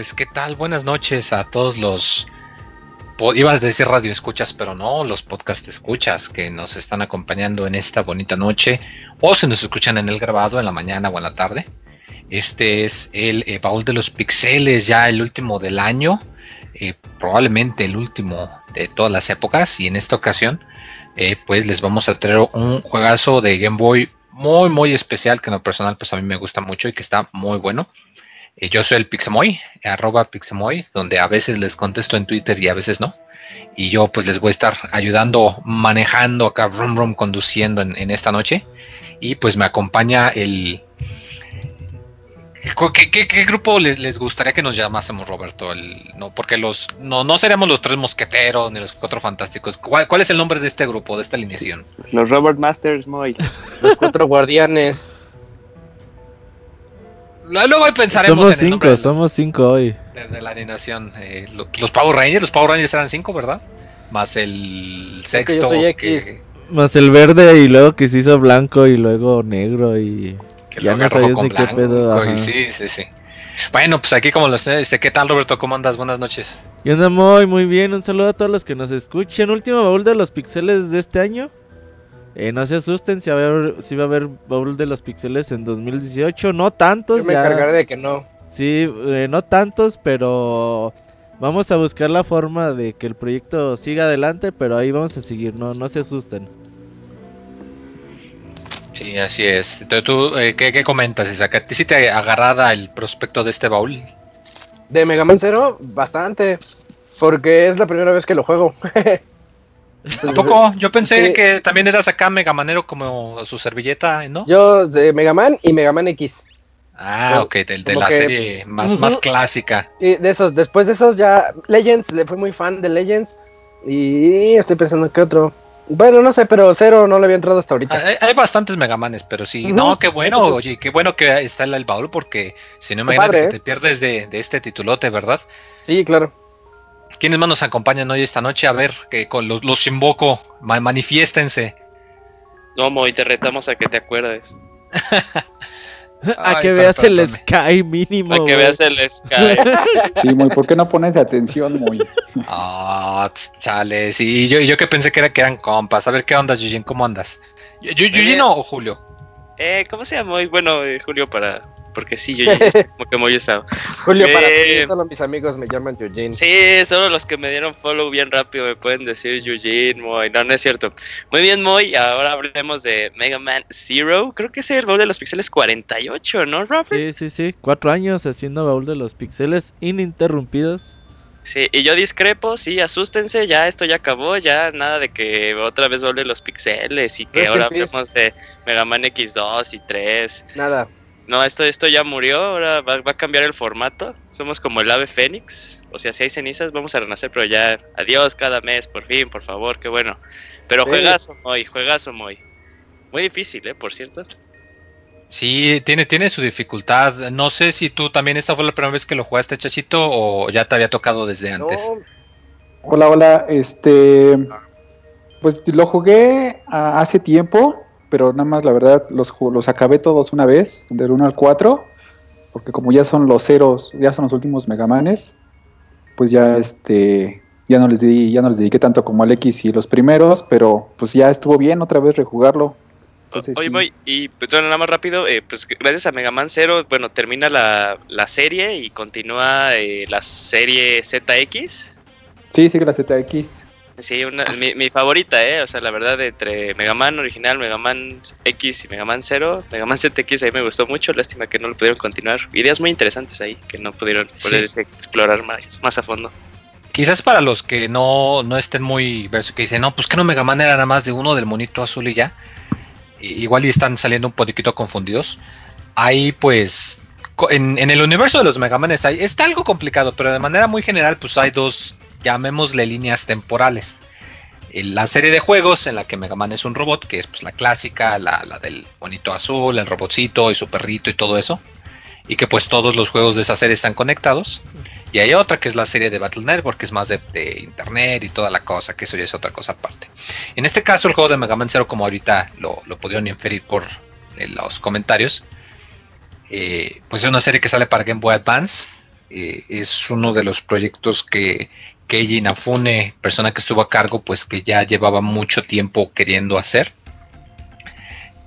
Pues qué tal, buenas noches a todos los, iba a decir radio escuchas, pero no, los podcast escuchas que nos están acompañando en esta bonita noche o se nos escuchan en el grabado en la mañana o en la tarde. Este es el eh, baúl de los pixeles, ya el último del año, eh, probablemente el último de todas las épocas y en esta ocasión eh, pues les vamos a traer un juegazo de Game Boy muy muy especial que en lo personal pues a mí me gusta mucho y que está muy bueno. Eh, yo soy el Pixamoy, arroba Pixamoy, donde a veces les contesto en Twitter y a veces no. Y yo pues les voy a estar ayudando, manejando acá, rum rum, conduciendo en, esta noche. Y pues me acompaña el... ¿Qué, grupo les, gustaría que nos llamásemos, Roberto? no, porque los no, no seremos los tres mosqueteros ni los cuatro fantásticos. ¿Cuál, ¿Cuál, es el nombre de este grupo, de esta alineación? Los Robert Masters, Moy. Los cuatro guardianes. Luego pensaremos somos cinco, somos cinco hoy. De, la animación. Eh, los Power Rangers, los Power Rangers eran cinco, ¿verdad? Más el sexto. Más el verde y luego que se hizo blanco y luego negro y. ya no sabías ni qué pedo. sí, sí, sí. Bueno, pues aquí como los este, ¿qué tal Roberto? ¿Cómo andas? Buenas noches. Yo ando muy, muy bien. Un saludo a todos los que nos escuchen. Último baúl de los pixeles de este año. Eh, no se asusten si, va a haber, si va a haber Baúl de los Pixeles en 2018. No tantos. Yo me encargaré de que no. Sí, eh, no tantos, pero vamos a buscar la forma de que el proyecto siga adelante, pero ahí vamos a seguir, no, no se asusten. Sí, así es. Entonces, ¿tú eh, ¿qué, comentas, Isaac? ¿A ti sí te agarrada el prospecto de este baúl? De Mega Man Zero, bastante. Porque es la primera vez que lo juego. ¿A poco? Yo pensé que también eras acá Megamanero como su servilleta, ¿no? Yo de Megaman y Megaman X. Ah, ok, de, la serie más, más clásica. Y de esos, después de esos ya Legends, le fui muy fan de Legends y estoy pensando que otro. Bueno, no sé, pero cero no le había entrado hasta ahorita. Hay, bastantes Megamanes, pero sí. No, qué bueno, oye, qué bueno que está el, el baúl, porque si no, imagínate que ¿eh? te pierdes de, de, este titulote, ¿verdad? Sí, claro. ¿Quiénes más nos acompañan hoy esta noche? A ver, que con los, los invoco, manifiéstense. No, Moy, te retamos a que te acuerdes. a que veas el Sky mínimo. A que veas el Sky. sí, Moy, ¿por qué no pones atención, Moy? Ah, chale, sí, yo, yo que pensé que, era, que eran compas. A ver, ¿qué onda, Yujin? ¿Cómo andas? ¿Yujin o Julio? Eh, ¿cómo se llama hoy? Bueno, eh, Julio para porque sí, yo ya como que muy usado. Julio, para ti, solo mis amigos me llaman Eugene. Sí, solo los que me dieron follow bien rápido me pueden decir Eugene, Moy. No, no es cierto. Muy bien, Moy. Ahora hablemos de Mega Man Zero. Creo que es el baúl de los pixeles 48, ¿no, Robert? Sí, sí, sí. Cuatro años haciendo baúl de los pixeles ininterrumpidos. Sí, y yo discrepo, sí, asústense, ya esto ya acabó, ya nada de que otra vez vuelve los pixeles y que ahora hablemos de Mega Man X2 y 3. Nada no, esto, esto ya murió, ahora va, a cambiar el formato. Somos como el ave fénix. O sea, si hay cenizas, vamos a renacer, pero ya adiós cada mes, por fin, por favor, qué bueno. Pero juegazo, Moy, juegazo, Moy. Muy difícil, ¿eh? Por cierto. Sí, tiene, tiene su dificultad. No sé si tú también esta fue la primera vez que lo jugaste, Chachito, o ya te había tocado desde antes. Hola, hola. Este, pues lo jugué ah, hace tiempo pero nada más la verdad los, los acabé todos una vez, del 1 al 4, porque como ya son los ceros, ya son los últimos Megamanes, pues ya este ya no les di, ya no les dediqué tanto como al X y los primeros, pero pues ya estuvo bien otra vez rejugarlo. Oye, y pues nada más rápido, eh, pues gracias a Mega Man 0, bueno, termina la, la serie y continúa eh, la serie ZX. Sí, sigue la ZX. Sí, mi, favorita, ¿eh? O sea, la verdad, entre Mega Man original, Mega Man X y Mega Man 0, Mega Man ZX ahí me gustó mucho. Lástima que no lo pudieron continuar. Ideas muy interesantes ahí que no pudieron explorar más, más a fondo. Quizás para los que no, no estén muy verso que dicen, no, pues que no Mega Man era nada más de uno del monito azul y ya. igual y están saliendo un poquito confundidos. Ahí pues en, en, el universo de los Mega Manes hay, está algo complicado, pero de manera muy general pues hay dos llamémosle líneas temporales. La serie de juegos en la que Mega Man es un robot, que es pues la clásica, la, del bonito azul, el robotcito y su perrito y todo eso. Y que pues todos los juegos de esa serie están conectados. Y hay otra que es la serie de Battle Network, que es más de, internet y toda la cosa, que eso ya es otra cosa aparte. En este caso el juego de Mega Man Zero, como ahorita lo, lo pudieron inferir por eh, los comentarios, eh, pues es una serie que sale para Game Boy Advance, eh, es uno de los proyectos que Keiji Inafune, persona que estuvo a cargo, pues que ya llevaba mucho tiempo queriendo hacer.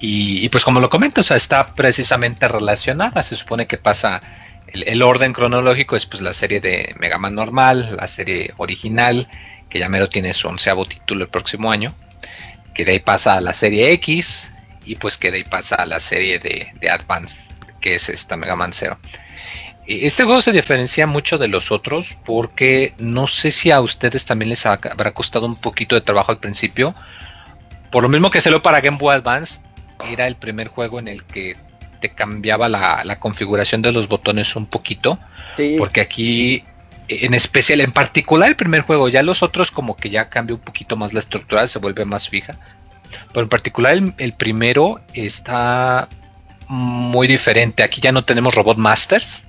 Y, pues como lo comento, o sea, está precisamente relacionada. Se supone que pasa el, orden cronológico es pues la serie de Mega Man normal, la serie original, que ya mero tiene su onceavo título el próximo año. Que de ahí pasa a la serie X y pues que de ahí pasa a la serie de, de Advance, que es esta Mega Man Zero. Este juego se diferencia mucho de los otros porque no sé si a ustedes también les habrá costado un poquito de trabajo al principio. Por lo mismo que salió para Game Boy Advance, era el primer juego en el que te cambiaba la, configuración de los botones un poquito. Porque aquí, en especial, en particular el primer juego, ya los otros como que ya cambia un poquito más la estructura, se vuelve más fija. Pero en particular el, primero está muy diferente. Aquí ya no tenemos Robot Masters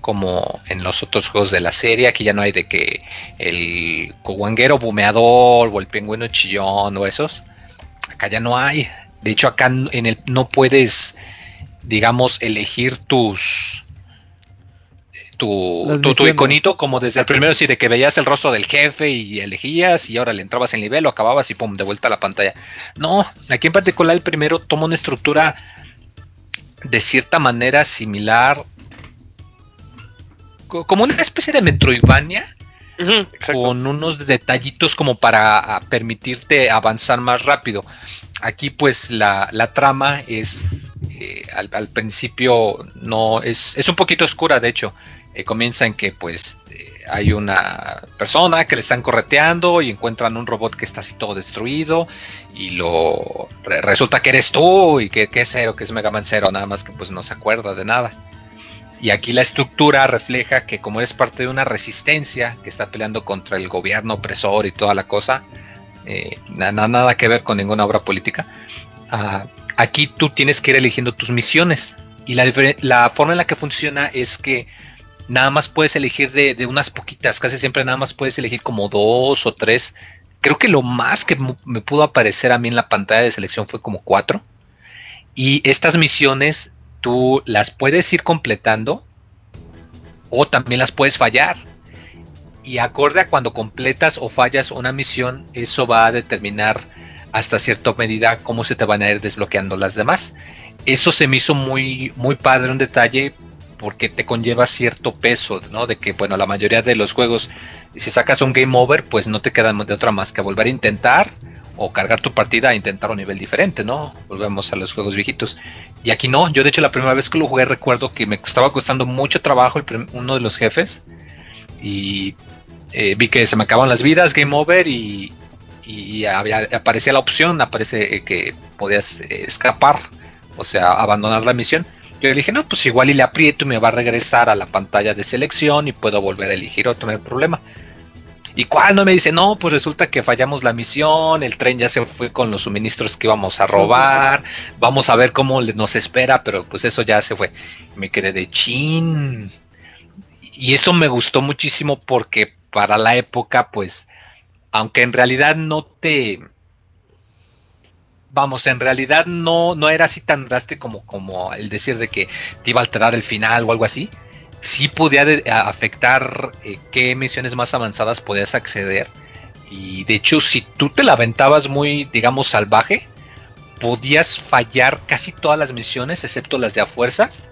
como en los otros juegos de la serie. Aquí ya no hay de que el coguanguero bumeador o el pingüino chillón o esos. Acá ya no hay. De hecho, acá en el no puedes, digamos, elegir tus. Tu, tu, iconito, como desde el primero, sí, de que veías el rostro del jefe y elegías, y ahora le entrabas en nivel, lo acababas y pum, de vuelta a la pantalla. No, aquí en particular el primero toma una estructura de cierta manera similar, como una especie de Metroidvania, con unos detallitos como para permitirte avanzar más rápido. Aquí pues la, trama es eh, al, principio no es, es un poquito oscura de hecho. Eh, comienza en que pues eh, hay una persona que le están correteando y encuentran un robot que está así todo destruido y lo resulta que eres tú y que, que es cero, que es Mega Man Zero, nada más que pues no se acuerda de nada. Y aquí la estructura refleja que como eres parte de una resistencia que está peleando contra el gobierno opresor y toda la cosa, eh, nada, nada que ver con ninguna obra política, ah, aquí tú tienes que ir eligiendo tus misiones. Y la, forma en la que funciona es que nada más puedes elegir de, de, unas poquitas, casi siempre nada más puedes elegir como dos o tres. Creo que lo más que me pudo aparecer a mí en la pantalla de selección fue como cuatro. Y estas misiones tú las puedes ir completando o también las puedes fallar. Y acorde a cuando completas o fallas una misión, eso va a determinar hasta cierta medida cómo se te van a ir desbloqueando las demás. Eso se me hizo muy, muy padre, un detalle, porque te conlleva cierto peso, ¿no? De que, bueno, la mayoría de los juegos, si sacas un game over, pues no te queda de otra más que volver a intentar o cargar tu partida a intentar un nivel diferente, ¿no? Volvemos a los juegos viejitos. Y aquí no, yo de hecho la primera vez que lo jugué recuerdo que me estaba costando mucho trabajo uno de los jefes y eh, vi que se me acaban las vidas, game over y, aparecía la opción, aparece eh, que podías eh, escapar, o sea, abandonar la misión. Yo le dije, no, pues igual y le aprieto y me va a regresar a la pantalla de selección y puedo volver a elegir otro, no hay problema. ¿Y cuando me dice? No, pues resulta que fallamos la misión, el tren ya se fue con los suministros que íbamos a robar, vamos a ver cómo nos espera, pero pues eso ya se fue. Me quedé de chin. Y eso me gustó muchísimo porque para la época, pues, aunque en realidad no te... Vamos, en realidad no, no era así tan drástico como, como el decir de que te iba a alterar el final o algo así sí podía afectar eh, qué misiones más avanzadas podías acceder. Y de hecho, si tú te la aventabas muy, digamos, salvaje, podías fallar casi todas las misiones, excepto las de a fuerzas,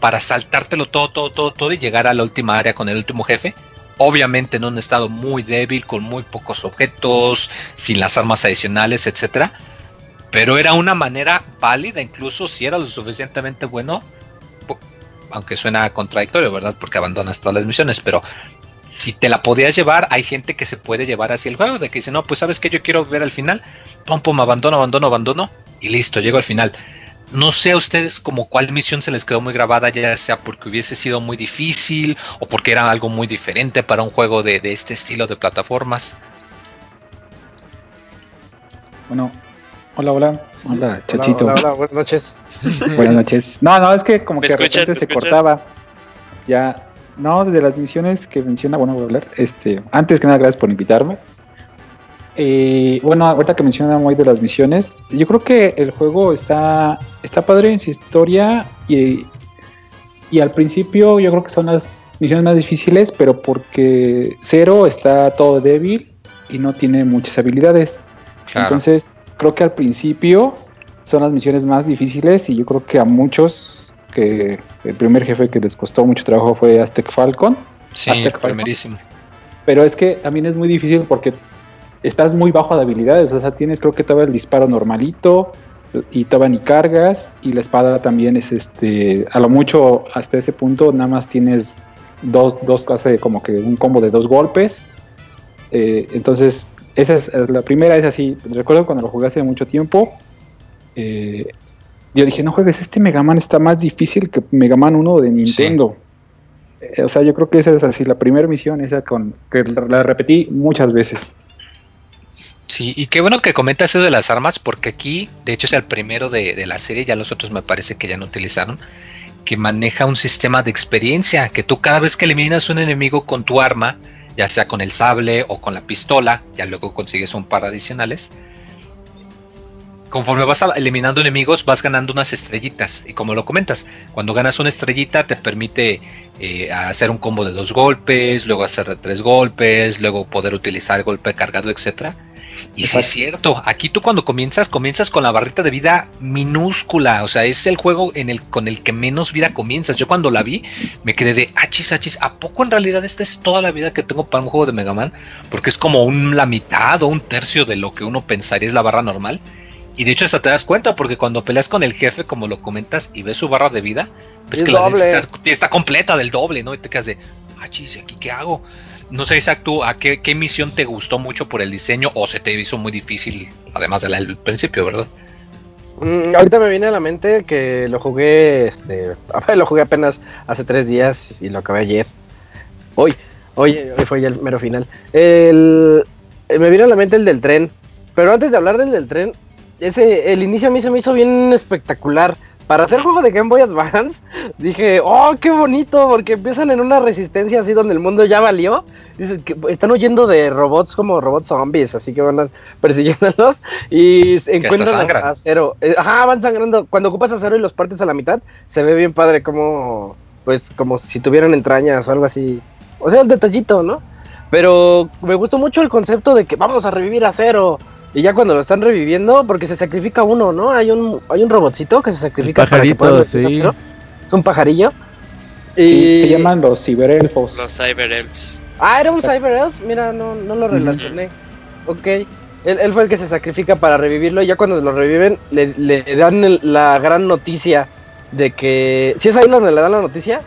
para saltártelo todo, todo, todo, todo y llegar a la última área con el último jefe. Obviamente en un estado muy débil, con muy pocos objetos, sin las armas adicionales, etc. Pero era una manera válida, incluso si era lo suficientemente bueno, aunque suena contradictorio, ¿verdad? Porque abandonas todas las misiones, pero si te la podías llevar, hay gente que se puede llevar hacia el juego, de que dice, no, pues sabes que yo quiero ver al final, pum, pum, abandono, abandono, abandono, y listo, llego al final. No sé a ustedes como cuál misión se les quedó muy grabada, ya sea porque hubiese sido muy difícil o porque era algo muy diferente para un juego de, este estilo de plataformas. Bueno, hola, hola, hola, Chachito. Hola, hola, buenas noches. Buenas noches. No, no, es que como que de repente se cortaba. Ya, no, de las misiones que menciona, bueno, voy a hablar. Este, antes que nada, gracias por invitarme. Eh, bueno, ahorita que menciona muy de las misiones, yo creo que el juego está, está padre en su historia y, y al principio yo creo que son las misiones más difíciles, pero porque Cero está todo débil y no tiene muchas habilidades. Claro. Entonces, creo que al principio son las misiones más difíciles y yo creo que a muchos, que el primer jefe que les costó mucho trabajo fue Aztec Falcon, sí, Aztec Falcon. primerísimo. pero es que también es muy difícil porque estás muy bajo de habilidades, o sea, tienes creo que todavía el disparo normalito y todavía ni cargas y la espada también es este, a lo mucho hasta ese punto nada más tienes dos, dos hace como que un combo de dos golpes, Eh, entonces esa es la primera es así, recuerdo cuando lo jugué hace mucho tiempo, eh, yo dije, no juegues, este Mega Man está más difícil que Mega Man 1 de Nintendo. Eh, o sea, yo creo que esa es así, la primera misión, esa con que la la repetí muchas veces. Sí, y qué bueno que comentas eso de las armas, porque aquí, de hecho, es el primero de, de la serie, ya los otros me parece que ya no utilizaron, que maneja un sistema de experiencia, que tú cada vez que eliminas un enemigo con tu arma, ya sea con el sable o con la pistola, ya luego consigues un par adicionales. Conforme vas eliminando enemigos, vas ganando unas estrellitas. Y como lo comentas, cuando ganas una estrellita te permite eh, hacer un combo de dos golpes, luego hacer de tres golpes, luego poder utilizar golpe cargado, etcétera. Y sí es Exacto. cierto, aquí tú cuando comienzas, comienzas con la barrita de vida minúscula, o sea, es el juego en el, con el que menos vida comienzas. Yo cuando la vi, me quedé de achis, achis, ¿a poco en realidad esta es toda la vida que tengo para un juego de Mega Man? Porque es como un, la mitad o un tercio de lo que uno pensaría es la barra normal. Y de hecho hasta te das cuenta, porque cuando peleas con el jefe, como lo comentas, y ves su barra de vida, ves Es que la doble. está, está completa del doble, ¿no? Y te quedas de, achis, ¿y aquí qué hago? No sé, Isaac, tú, ¿a qué, qué misión te gustó mucho por el diseño o se te hizo muy difícil, además de la del principio, ¿verdad? Mm, ahorita me viene a la mente que lo jugué, este, lo jugué apenas hace tres días y lo acabé ayer. Hoy, hoy, hoy fue ya el mero final. El, me viene a la mente el del tren, pero antes de hablar del del tren, ese, el inicio a mí se me hizo bien espectacular. Para hacer juego de Game Boy Advance, dije, oh, qué bonito, porque empiezan en una resistencia así donde el mundo ya valió. Dices que están huyendo de robots como robots zombies, así que van a- persiguiéndolos y encuentran a, a cero. Eh, Ajá, van sangrando. Cuando ocupas acero y los partes a la mitad, se ve bien padre como, pues, como si tuvieran entrañas o algo así. O sea, el detallito, ¿no? Pero me gustó mucho el concepto de que vamos a revivir a cero. Y ya cuando lo están reviviendo, porque se sacrifica uno, ¿no? Hay un, hay un robotcito que se sacrifica para que pajarito, puedan revivir a sí. Cero. Es un pajarillo. Sí, Y- se llaman los ciberelfos. Los Cyber Elves. Ah, era un Cyber Elf. Mira, no, no lo relacioné. Ok. Él, él fue el que se sacrifica para revivirlo. Y ya cuando lo reviven, le, le dan el- la gran noticia de que. ¿Sí es ahí donde le dan la noticia?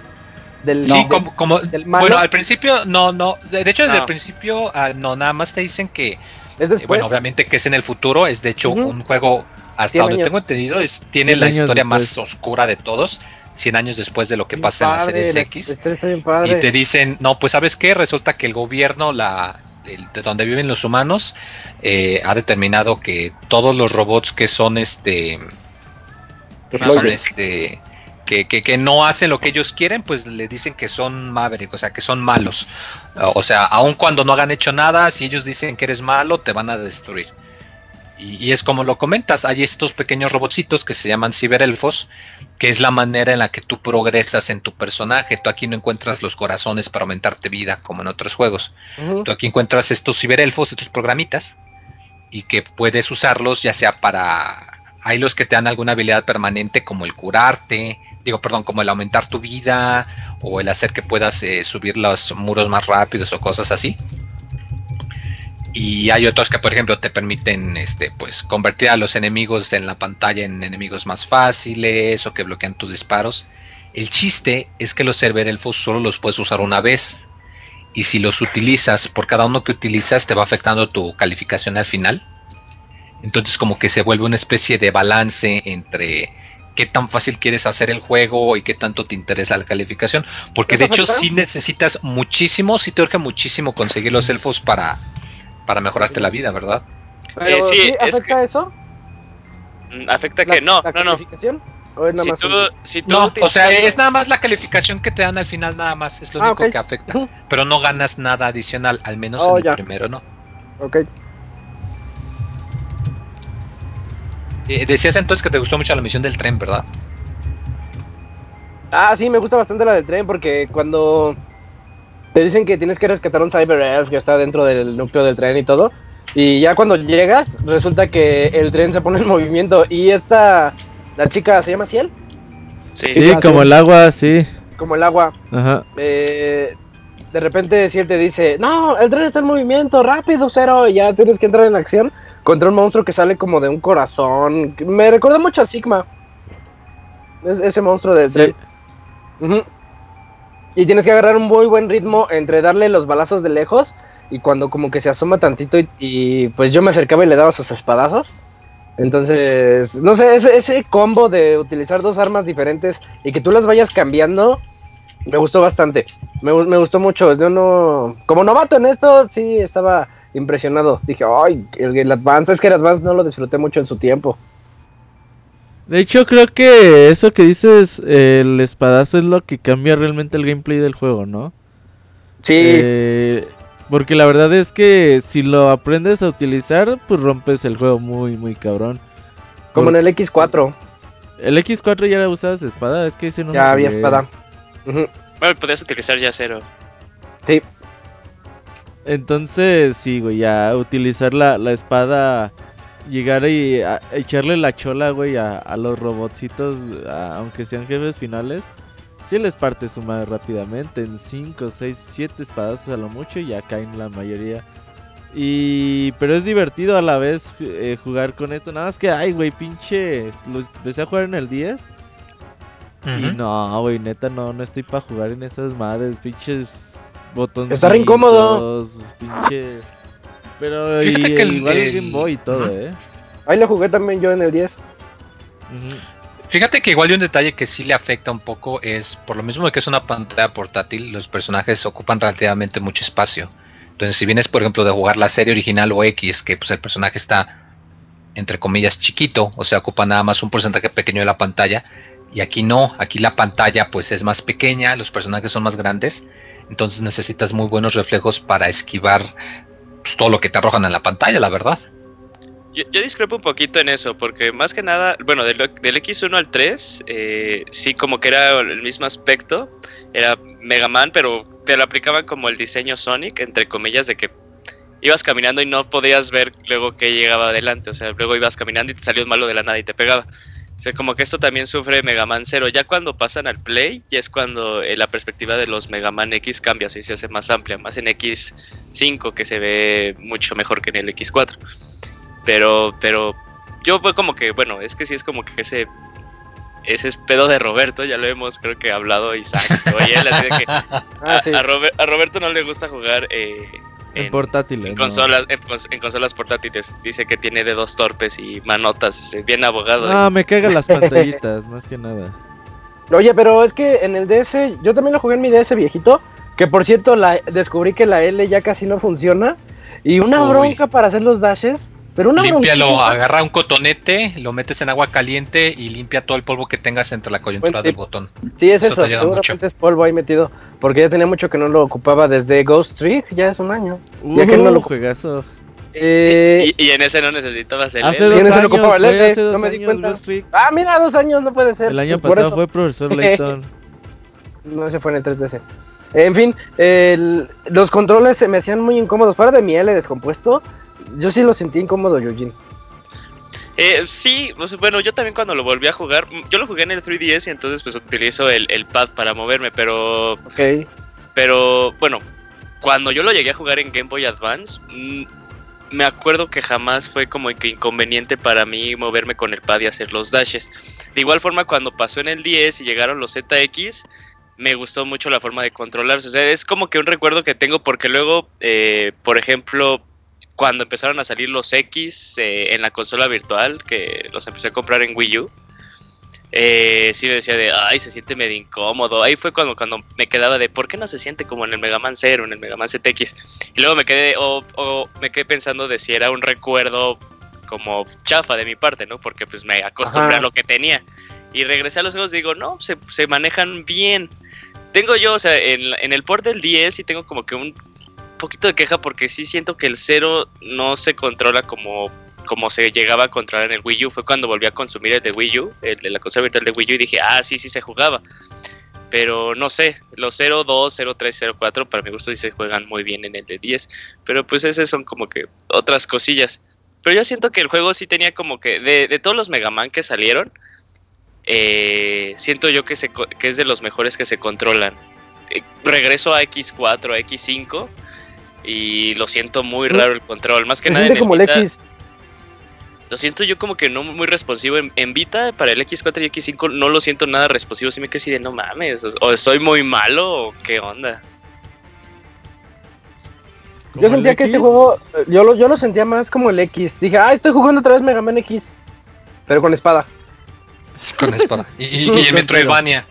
Del, Sí, como, como- del malo. bueno, al principio no, no, de de hecho desde No. el principio ah, no, nada más te dicen que, es eh, después. bueno, obviamente que es en el futuro, es de hecho un juego, hasta 100 donde años. tengo entendido, es, tiene 100 la historia más oscura de todos, 100 años después de lo que Bien pasa en la padre, serie la- X. la. Y te dicen, no, pues sabes qué, resulta que el gobierno, la, el- de donde viven los humanos, eh, ha determinado que todos los robots que son este, que son Reploides. este, que, que, que no hacen lo que ellos quieren, pues le dicen que son Maverick, o sea, que son malos. O sea, aun cuando no hagan hecho nada, si ellos dicen que eres malo, te van a destruir. Y, y es como lo comentas, hay estos pequeños robotcitos que se llaman ciberelfos, que es la manera en la que tú progresas en tu personaje. Tú aquí no encuentras los corazones para aumentarte vida como en otros juegos. Tú aquí encuentras estos ciberelfos, estos programitas, y que puedes usarlos ya sea para... Hay los que te dan alguna habilidad permanente como el curarte, digo, perdón, como el aumentar tu vida o el hacer que puedas eh, subir los muros más rápidos o cosas así. Y hay otros que, por ejemplo, te permiten este, pues, convertir a los enemigos en la pantalla en enemigos más fáciles o que bloquean tus disparos. El chiste es que los cerberelfos solo los puedes usar una vez. Y si los utilizas, por cada uno que utilizas, te va afectando tu calificación al final. Entonces, como que se vuelve una especie de balance entre qué tan fácil quieres hacer el juego y qué tanto te interesa la calificación. Porque de ¿Eso hecho, sí necesitas muchísimo, sí te urge muchísimo conseguir los elfos para, para mejorarte la vida, ¿verdad? Pero Eh, sí, sí, es ¿afecta eso? Mm, Afecta que no, la no, no. calificación? ¿O es nada Si más tú, un- si tú No, o sea, es nada más la calificación que te dan al final, nada más. Es lo Ah, único que afecta. Pero no ganas nada adicional, al menos Oh, en ya. el primero, ¿no? Ok. Eh, decías entonces que te gustó mucho la misión del tren, ¿verdad? Ah, sí, me gusta bastante la del tren porque cuando te dicen que tienes que rescatar un Cyber Elf que está dentro del núcleo del tren y todo. Y ya cuando llegas, resulta que el tren se pone en movimiento. Y esta, la chica, ¿se llama Ciel? Sí, Sí, como el agua, sí. Como el agua. Ajá. Eh, de repente Ciel te dice, no, el tren está en movimiento, rápido, cero. Y ya tienes que entrar en acción contra un monstruo que sale como de un corazón. Me recuerda mucho a Sigma. Es- ese monstruo Sí. Ujú. Y tienes que agarrar un muy buen ritmo entre darle los balazos de lejos y cuando como que se asoma tantito y, y, pues yo me acercaba y le daba sus espadazos. Entonces, no sé, ese, ese combo de utilizar dos armas diferentes y que tú las vayas cambiando, me gustó bastante. Me, me gustó mucho. Yo no, como novato en esto, sí estaba impresionado. Dije, ay, el, el Advance, es que el Advance no lo disfruté mucho en su tiempo. De hecho, creo que eso que dices, el espadazo es lo que cambia realmente el gameplay del juego, ¿no? Sí, Eh, porque la verdad es que si lo aprendes a utilizar, pues rompes el juego muy, muy cabrón. como en el X4, El X4 ya usabas espada, es que ese no ya había jugué. espada. Bueno, podías utilizar ya cero. Sí, Entonces, sí, güey, ya utilizar la, la espada, llegar y a- echarle la chola, güey, a, a los robotcitos, a- aunque sean jefes finales, sí les parte su madre rápidamente, en 5, 6, 7 espadazos a lo mucho y ya caen la mayoría. Y pero es divertido a la vez eh, jugar con esto, nada más que, ay, güey, pinche, lo empecé a jugar en el 10 y no, güey, neta, no, no estoy para jugar en esas madres, pinches botones. Está re incómodo. Pinche. Pero Fíjate y- que el- igual el el- Game Boy y todo. ¿eh? ahí lo jugué también yo en el 10. Ujú. Fíjate que igual hay un detalle que sí le afecta un poco es por lo mismo de que es una pantalla portátil, los personajes ocupan relativamente mucho espacio. Entonces, si vienes, por ejemplo, de jugar la serie original o X, que pues el personaje está entre comillas chiquito, o sea, ocupa nada más un porcentaje pequeño de la pantalla, y aquí no, aquí la pantalla pues es más pequeña, los personajes son más grandes, entonces necesitas muy buenos reflejos para esquivar pues, todo lo que te arrojan en la pantalla, la verdad. Yo, discrepo un poquito en eso, porque más que nada, bueno, del, del X1 al 3, eh, sí, como que era el mismo aspecto, era Mega Man, pero te lo aplicaban como el diseño Sonic, entre comillas, de que ibas caminando y no podías ver luego que llegaba adelante, o sea, luego ibas caminando y te salió un malo de la nada y te pegaba. O sea, como que esto también sufre Mega Man 0. Ya cuando pasan al Play, ya es cuando eh, la perspectiva de los Mega Man X cambia, o sea, se hace más amplia, más en X5, que se ve mucho mejor que en el X4. Pero, pero yo fue como que, bueno, es que sí es como que ese, ese es pedo de Roberto, ya lo hemos creo que hablado Isaac, oye, él, así de que Ah, sí. a Roberto no le gusta jugar eh, En, en, portátiles. en ¿no? consolas, en, cons- en consolas portátiles. Dice que tiene dedos torpes y manotas, eh, bien abogado. No, me cagan las pantallitas, más que nada. Oye, pero es que en el DS, yo también lo jugué en mi DS viejito, que por cierto la, descubrí que la L ya casi no funciona, y una Uy. bronca para hacer los dashes, pero una Límpialo, bronquísima. agarra un cotonete, lo metes en agua caliente y limpia todo el polvo que tengas entre la coyuntura del botón. Sí, es eso eso, seguramente mucho. es polvo ahí metido, porque ya tenía mucho que no lo ocupaba desde Ghost Trick, ya es un año. Ya que no lo- Uh, juegazo. Eh, Y, y en ese no necesitabas el Hace dos ¿Quién se lo años, ocupaba el fue L? hace dos No me di años, cuenta. Ghost Trick. Ah, mira, dos años no puede ser. El año pasado eso. fue profesor Layton. No, se fue en el 3DS. En fin, el- los controles se me hacían muy incómodos. Fuera de mi L descompuesto, yo sí lo sentí incómodo, Eugene. Eh, sí, pues, bueno, yo también cuando lo volví a jugar, mm, yo lo jugué en el 3DS y entonces pues utilizo el, el pad para moverme, pero, Ok. pero bueno, cuando yo lo llegué a jugar en Game Boy Advance, mm, me acuerdo que jamás fue como que inconveniente para mí moverme con el pad y hacer los dashes. De igual forma, cuando pasó en el 10 y llegaron los ZX, me gustó mucho la forma de controlarse. O sea, es como que un recuerdo que tengo porque luego, eh, por ejemplo, cuando empezaron a salir los X eh, en la consola virtual, que los empecé a comprar en Wii U, eh, sí me decía de, ay, se siente medio incómodo. Ahí fue cuando, cuando me quedaba de, ¿por qué no se siente como en el Mega Man 0, en el Mega Man ZX? Y luego me quedé, o, o me quedé pensando de si era un recuerdo como chafa de mi parte, ¿no? Porque pues me acostumbré Ajá. a lo que tenía. Y regresé a los juegos y digo, no, se, se manejan bien. Tengo yo, o sea, en, en el port del 10 sí tengo como que un poquito de queja porque sí siento que el 0 no se controla como, como se llegaba a controlar en el Wii U. Fue cuando volví a consumir el de Wii U, el la consola virtual de Wii U, y dije, ah, sí, sí se jugaba. Pero no sé, los 02, 03, 04 para mi gusto sí se juegan muy bien en el de 10. Pero pues esas son como que otras cosillas. Pero yo siento que el juego sí tenía como que, de, de todos los Mega Man que salieron, eh, siento yo que, se, que es de los mejores que se controlan. Eh, regreso a X4, a X5 y lo siento muy raro el control. Más que Se nada siente en como el Vita, X. lo siento yo como que no muy responsivo. En, en Vita, para el X4 y X5, no lo siento nada responsivo. Sí me quedé así de no mames. O, o soy muy malo o qué onda. ¿Como Yo sentía que este juego, eh, yo lo, yo lo sentía más como el X. Dije, ah, estoy jugando otra vez Mega Man X. Pero con espada. Con espada. Y, y, y el Metroidvania.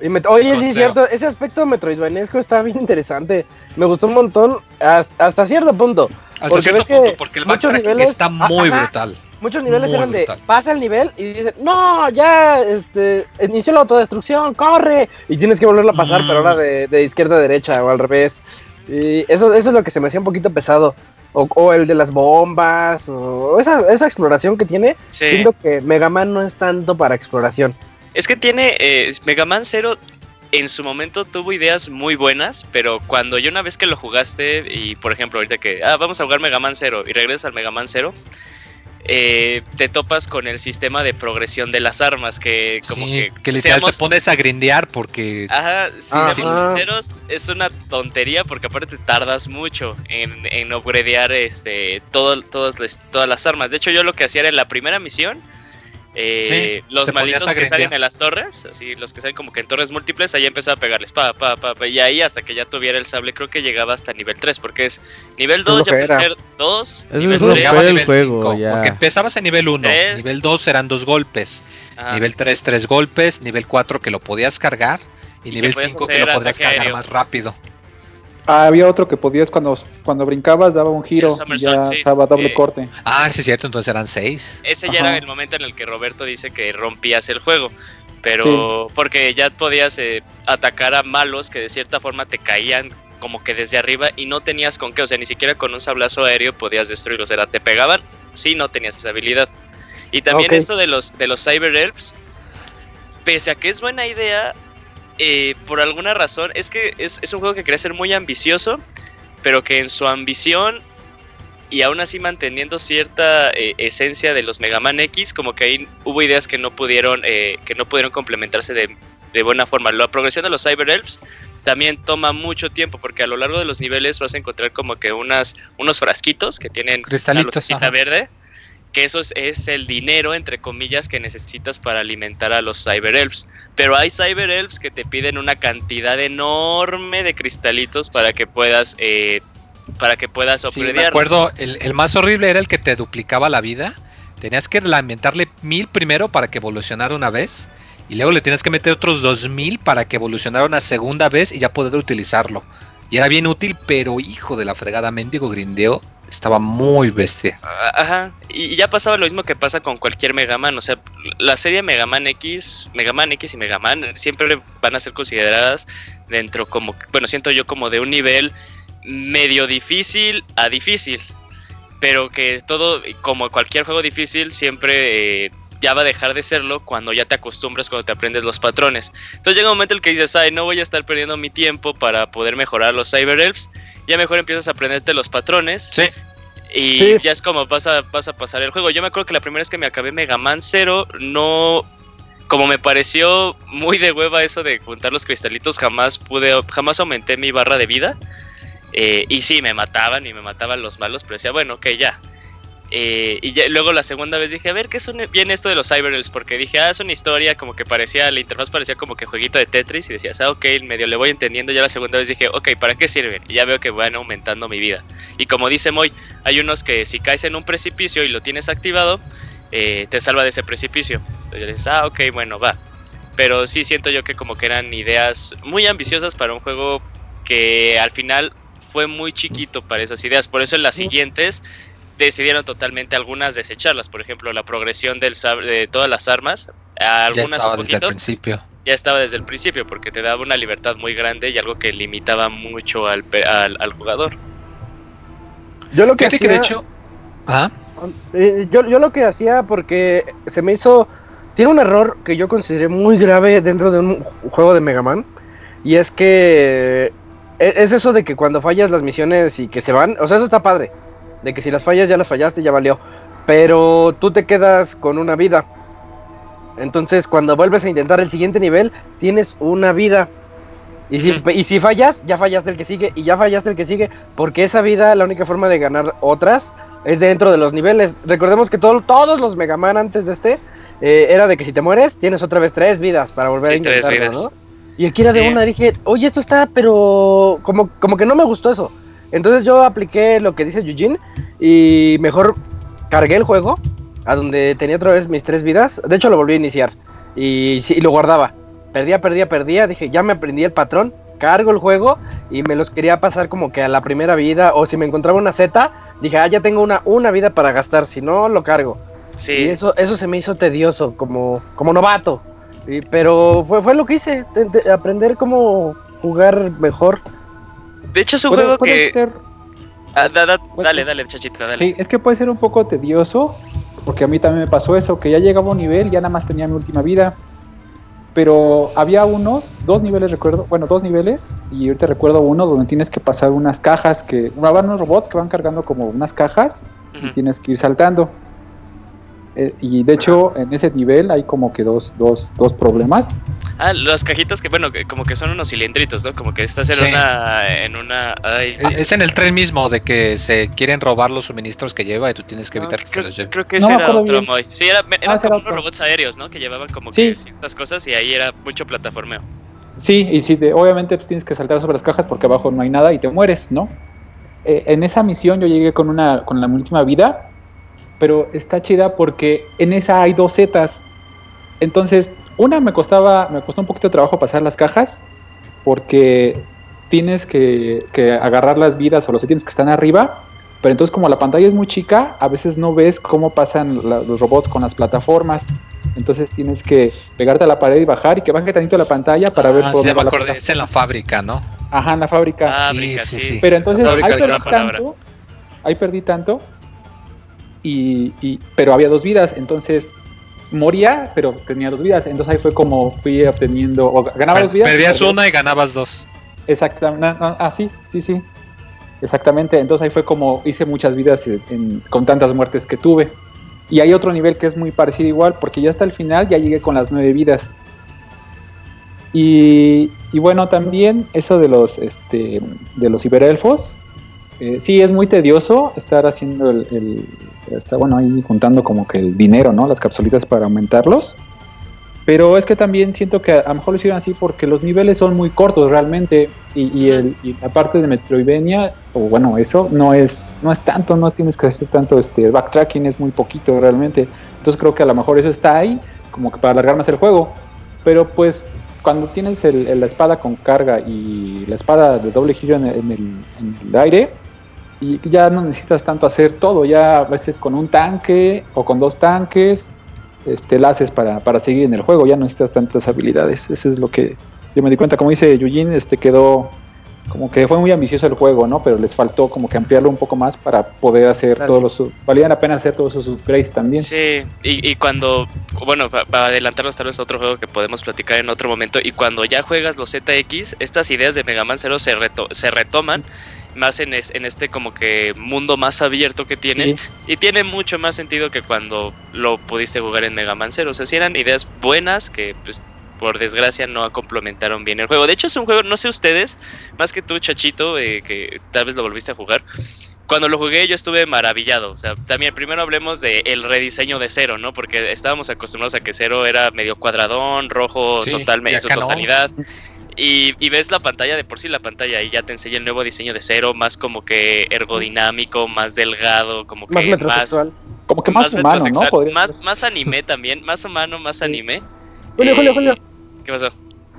Y me- oye, Con sí, cierto, ese aspecto metroidvanesco está bien interesante. Me gustó un montón hasta, hasta cierto punto. Hasta Porque cierto punto, porque el backtracking niveles- está muy Ajá. brutal. Muchos niveles Muy eran de pasa el nivel y dicen, no, ya, este, inició la autodestrucción, corre. Y tienes que volverlo a pasar, Mm. pero ahora de, de izquierda a derecha o al revés. Y eso, eso es lo que se me hacía un poquito pesado. O, o el de las bombas, o esa, esa exploración que tiene. Sí. Siento que Mega Man no es tanto para exploración. Es que tiene eh, Mega Man 0 en su momento tuvo ideas muy buenas, pero cuando yo una vez que lo jugaste y por ejemplo ahorita que ah, vamos a jugar Mega Man 0 y regresas al Mega Man 0, eh, te topas con el sistema de progresión de las armas que como sí, que, que, literal seamos- te pones a grindear porque Ajá, si Ajá. seamos sinceros, es una tontería porque aparte tardas mucho en, en upgradear este, todo, todas, las, todas las armas. De hecho, yo lo que hacía era en la primera misión, eh, los te ponías malditos que salen en las torres, así los que salen como que en torres múltiples, ahí empezaba a pegarles, pa, pa, pa, pa, y ahí hasta que ya tuviera el sable, creo que llegaba hasta nivel 3, porque es nivel 2, ya puede ser 2, Eso nivel es tres, romper llegaba a el nivel juego, cinco, ya. Porque empezabas en nivel 1, Tres. nivel 2 eran dos golpes, ajá. nivel 3 tres golpes, nivel 4 que lo podías cargar y, Y nivel que podías 5 que lo podrías cargar aéreo. más rápido. Ah, había otro que podías cuando, cuando brincabas, daba un giro y ya sí. estaba doble Eh, corte. Ah, sí es cierto, entonces eran 6. Ese ya era el momento en el que Roberto dice que rompías el juego. Pero porque ya podías eh, atacar a malos que de cierta forma te caían como que desde arriba y no tenías con qué, o sea, ni siquiera con un sablazo aéreo podías destruirlos. Era, te pegaban, sí, no tenías esa habilidad. Y también esto de los, de los Cyber Elves, pese a que es buena idea, eh, por alguna razón, es que es, es un juego que quería ser muy ambicioso, pero que en su ambición y aún así manteniendo cierta eh, esencia de los Mega Man X, como que ahí hubo ideas que no pudieron, eh, que no pudieron complementarse de, de buena forma. La progresión de los Cyber Elves también toma mucho tiempo, porque a lo largo de los niveles vas a encontrar como que unas, unos frasquitos que tienen Cristalitos, una verde, que eso es, es el dinero, entre comillas, que necesitas para alimentar a los Cyber Elves. Pero hay Cyber Elves que te piden una cantidad enorme de cristalitos para que puedas... eh, para que puedas Sí, me acuerdo, el, el más horrible era el que te duplicaba la vida. Tenías que lamentarle mil primero para que evolucionara una vez. Y luego le tienes que meter otros dos mil para que evolucionara una segunda vez y ya poder utilizarlo. Y era bien útil, pero hijo de la fregada, mendigo grindeo. Estaba muy bestia. Ajá, y ya pasaba lo mismo que pasa con cualquier Mega Man, o sea, la serie Mega Man X, Mega Man X y Mega Man siempre van a ser consideradas dentro como, bueno, siento yo como de un nivel medio difícil a difícil, pero que todo, como cualquier juego difícil, siempre eh, ya va a dejar de serlo cuando ya te acostumbras, cuando te aprendes los patrones. Entonces llega un momento en el que dices, ay, no voy a estar perdiendo mi tiempo para poder mejorar los Cyber Elves, ya mejor empiezas a aprenderte los patrones Sí. y Sí. ya es como vas a, vas a pasar el juego. Yo me acuerdo que la primera vez que me acabé Mega Man 0, no. Como me pareció muy de hueva eso de juntar los cristalitos, jamás pude, jamás aumenté mi barra de vida. Eh, y sí, me mataban y me mataban los malos, pero decía, bueno, ok, ya. Eh, y ya- luego la segunda vez dije, a ver, ¿qué es un- bien esto de los Cyberelves? Porque dije, ah, es una historia como que parecía, la interfaz parecía como que jueguito de Tetris y decías, ah, ok, medio le voy entendiendo. Ya la segunda vez dije, ok, ¿para qué sirven? Y ya veo que van aumentando mi vida. Y como dice Moy, hay unos que si caes en un precipicio y lo tienes activado, eh, te salva de ese precipicio. Entonces dices, ah, ok, bueno, va. Pero sí siento yo que como que eran ideas muy ambiciosas para un juego que al final fue muy chiquito para esas ideas. Por eso en las siguientes decidieron totalmente algunas desecharlas. Por ejemplo, la progresión del de todas las armas. Ya Algunas estaba un desde el principio. ya estaba desde el principio porque te daba una libertad muy grande y algo que limitaba mucho al, al, al jugador. Yo lo que que de hacía- hecho. Ah, Eh, yo, yo lo que hacía porque se me hizo tiene un error que yo consideré muy grave dentro de un juego de Mega Man. Y es que e, es eso de que cuando fallas las misiones y que se van, o sea, eso está padre. De que si las fallas ya las fallaste, ya valió. Pero tú te quedas con una vida. Entonces, cuando vuelves a intentar el siguiente nivel, tienes una vida. Y si, y si fallas, ya fallaste el que sigue y ya fallaste el que sigue. Porque esa vida, la única forma de ganar otras es dentro de los niveles. Recordemos que todos los Mega Man antes de este eh, era de que si te mueres, tienes otra vez tres vidas para volver a intentarlo, ¿no? Y aquí era de una, dije, oye, esto está, pero como, como que no me gustó eso. Entonces yo apliqué lo que dice Eugene y mejor cargué el juego a donde tenía otra vez mis tres vidas. De hecho lo volví a iniciar y, y lo guardaba. Perdía, perdía, perdía. Dije, ya me aprendí el patrón, cargo el juego y me los quería pasar como que a la primera vida. O si me encontraba una Z, dije, ah, ya tengo una, una vida para gastar, si no, lo cargo. Sí. Y eso, eso se me hizo tedioso, como, como novato pero fue, fue lo que hice, aprender cómo jugar mejor. De hecho es un juego que... Ser... Ah, dale, dale, chachita, dale. Sí, es que puede ser un poco tedioso, porque a mí también me pasó eso, que ya llegaba a un nivel, ya nada más tenía mi última vida. Pero había unos, dos niveles recuerdo, bueno, dos niveles, y ahorita recuerdo uno donde tienes que pasar unas cajas que, van unos robots que van cargando como unas cajas y tienes que ir saltando. Eh, y de hecho, en ese nivel hay como que dos, dos, dos problemas. Ah, las cajitas que, bueno, como que son unos cilindritos, ¿no? Como que estás en una... En una Es en el tren mismo, de que se quieren robar los suministros que lleva y tú tienes que evitar que se los lleven. Creo que ese era otro Moy. Sí, era, eran ah, como unos robots aéreos, ¿no? Que llevaban como que ciertas cosas y ahí era mucho plataformeo. Sí, y sí, obviamente pues, tienes que saltar sobre las cajas porque abajo no hay nada y te mueres, ¿no? Eh, en esa misión yo llegué con una con la última vida pero está chida porque en esa hay dos zetas. Entonces, una me costaba, me costó un poquito de trabajo pasar las cajas, porque tienes que, agarrar las vidas o los ítems que están arriba, pero entonces como la pantalla es muy chica, a veces no ves cómo pasan los robots con las plataformas. Entonces tienes que pegarte a la pared y bajar y que baje tantito la pantalla para ver todo. me es en la fábrica, ¿no? Ajá, en la fábrica. sí, sí, sí. Pero entonces ahí perdí tanto, ahí perdí tanto y, pero había dos vidas, entonces moría, pero tenía dos vidas, entonces ahí fue como fui obteniendo, o ganaba dos vidas. Perdías una y ganabas dos. Exactamente, ah, sí, sí, sí, exactamente, entonces ahí fue como hice muchas vidas con tantas muertes que tuve. Y hay otro nivel que es muy parecido igual, porque ya hasta el final ya llegué con las nueve vidas. Y, y bueno, también eso de los, este, de los ciberelfos, eh, sí, es muy tedioso estar haciendo el, está bueno ahí juntando como que el dinero, ¿no? Las capsulitas para aumentarlos. Pero es que también siento que a, lo mejor lo hicieron así porque los niveles son muy cortos realmente y, el, y de Metroidvania, o bueno, eso no es no es tanto, no tienes que hacer tanto este backtracking, es muy poquito realmente. Entonces creo que a lo mejor eso está ahí como que para alargar más el juego. Pero pues cuando tienes la espada con carga y la espada de doble giro en el aire, y ya no necesitas tanto hacer todo, ya a veces con un tanque o con dos tanques este, la haces para, para seguir en el juego, ya no necesitas tantas habilidades, eso es lo que yo me di cuenta, como dice Yujin, este quedó como que fue muy ambicioso el juego, ¿no? Pero les faltó como que ampliarlo un poco más para poder hacer todos los... Valían la pena hacer todos esos upgrades también. Sí, y, y cuando... Bueno, para adelantarnos tal vez a otro juego que podemos platicar en otro momento, y cuando ya juegas los ZX, estas ideas de Mega Man 0 se, se retoman más en, en este como que mundo más abierto que tienes y tiene mucho más sentido que cuando lo pudiste jugar en Mega Man 0. O sea, si eran ideas buenas que pues por desgracia no complementaron bien el juego. De hecho es un juego, no sé ustedes, más que tú Chachito, eh, que tal vez lo volviste a jugar. Cuando lo jugué yo estuve maravillado. O sea, también primero hablemos del el rediseño de Cero, ¿no? Porque estábamos acostumbrados a que Cero era medio cuadradón, rojo totalmente en su totalidad. Y, ves la pantalla de por sí la pantalla y ya te enseña el nuevo diseño de cero, más como que ergodinámico, más delgado, como que más como que más, humano, ¿no? Más, más anime también, más humano, más anime. Julio, Julio, Julio. Eh, ¿Qué pasó?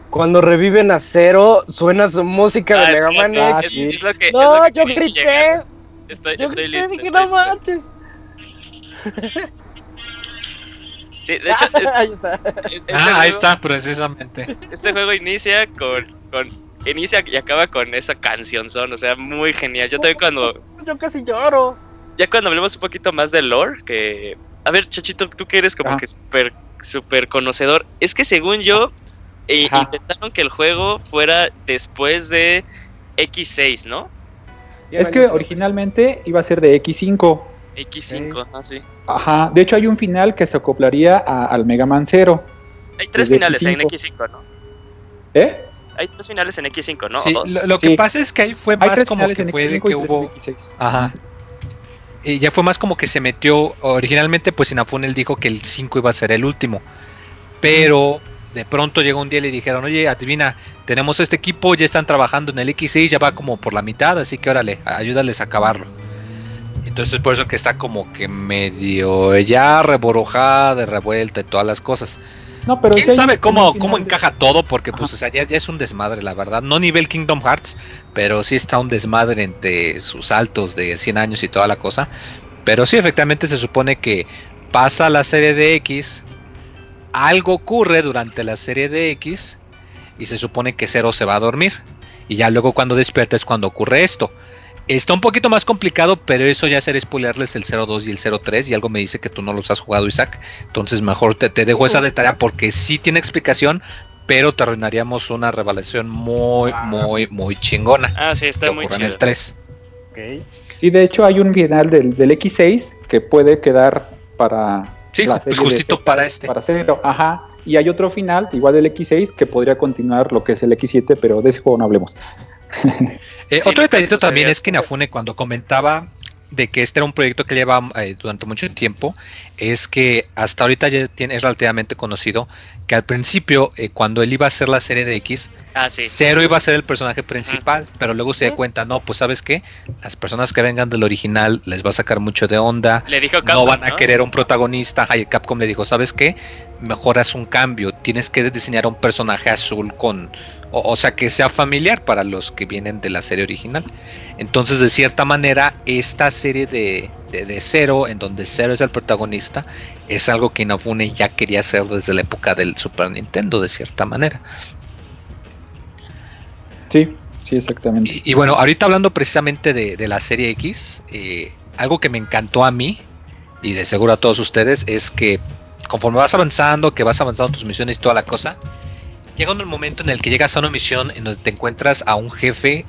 Cuando reviven a Cero, suena su música de ah, Mega Man ah, lo que, no, yo grité. Estoy, yo estoy grité, listo. Dije, no manches. Sí, de hecho. ahí está. Este ah, ahí está, precisamente. Este juego inicia con, con. Inicia y acaba con esa canción son, o sea, muy genial. Yo también cuando. Yo casi lloro. Ya cuando hablemos un poquito más de lore, que. A ver, Chachito, tú que eres como ah. que súper súper conocedor. Es que según yo, eh, intentaron que el juego fuera después de X6, ¿no? Es que originalmente iba a ser de X5. X5, ah, sí. Ajá. De hecho, hay un final que se acoplaría a- al Mega Man Zero. Hay tres finales en X5. X5, ¿no? ¿Eh? Hay tres finales en X5, ¿no? Lo, lo que Sí. pasa es que ahí fue más como que fue de X5 que hubo. en X6. Ajá. Y ya fue más como que se metió. Originalmente, pues Inafune él dijo que el 5 iba a ser el último. Pero de pronto llegó un día y le dijeron: Oye, adivina, tenemos este equipo, ya están trabajando en el X6, ya va como por la mitad, así que órale, ayúdales a acabarlo. Entonces, por eso que está como que medio ya reborojada, de revuelta y todas las cosas. No, pero ¿Quién sabe cómo, cómo de- encaja todo? Porque pues o sea, ya, ya es un desmadre, la verdad. No nivel Kingdom Hearts, pero sí está un desmadre entre sus saltos de 100 años y toda la cosa. Pero sí, efectivamente se supone que pasa la serie de X, algo ocurre durante la serie de X y se supone que Zero se va a dormir. Y ya luego cuando despierta es cuando ocurre esto. Está un poquito más complicado, pero eso ya será spoilerles el 02 y el 03 y algo me dice que tú no los has jugado, Isaac. Entonces mejor te, te dejo esa de tarea porque sí tiene explicación, pero te arruinaríamos una revelación muy, muy, muy chingona. Ah, sí, que está muy ocurre en chido. el 3. Ok. Sí, de hecho hay un final del, del X6 que puede quedar para Sí, la serie justito Z, para este. Para cero, ajá. Y hay otro final, igual del X6, que podría continuar lo que es el X7, pero de ese juego no hablemos. Eh, Sí, otro detallito también es que Inafune cuando comentaba de que este era un proyecto que lleva eh, durante mucho tiempo, es que hasta ahorita ya tiene, es relativamente conocido que al principio, eh, cuando él iba a hacer la serie de X, Ah, sí. Zero iba a ser el personaje principal, pero luego se dio cuenta, no, pues sabes qué, las personas que vengan del original les va a sacar mucho de onda, Le dijo no Capcom, van a querer un protagonista. Y Capcom le dijo, ¿sabes qué? Mejor haz un cambio. Tienes que diseñar un personaje azul con... O, o sea, que sea familiar para los que vienen de la serie original. Entonces, de cierta manera, esta serie de, de, de Zero, en donde Zero es el protagonista, es algo que Inafune ya quería hacer desde la época del Super Nintendo, de cierta manera. Sí, sí, exactamente. Y, y bueno, ahorita hablando precisamente de, de la serie X, eh, algo que me encantó a mí y de seguro a todos ustedes es que conforme vas avanzando, que vas avanzando tus misiones y toda la cosa, llega un momento en el que llegas a una misión en donde te encuentras a un jefe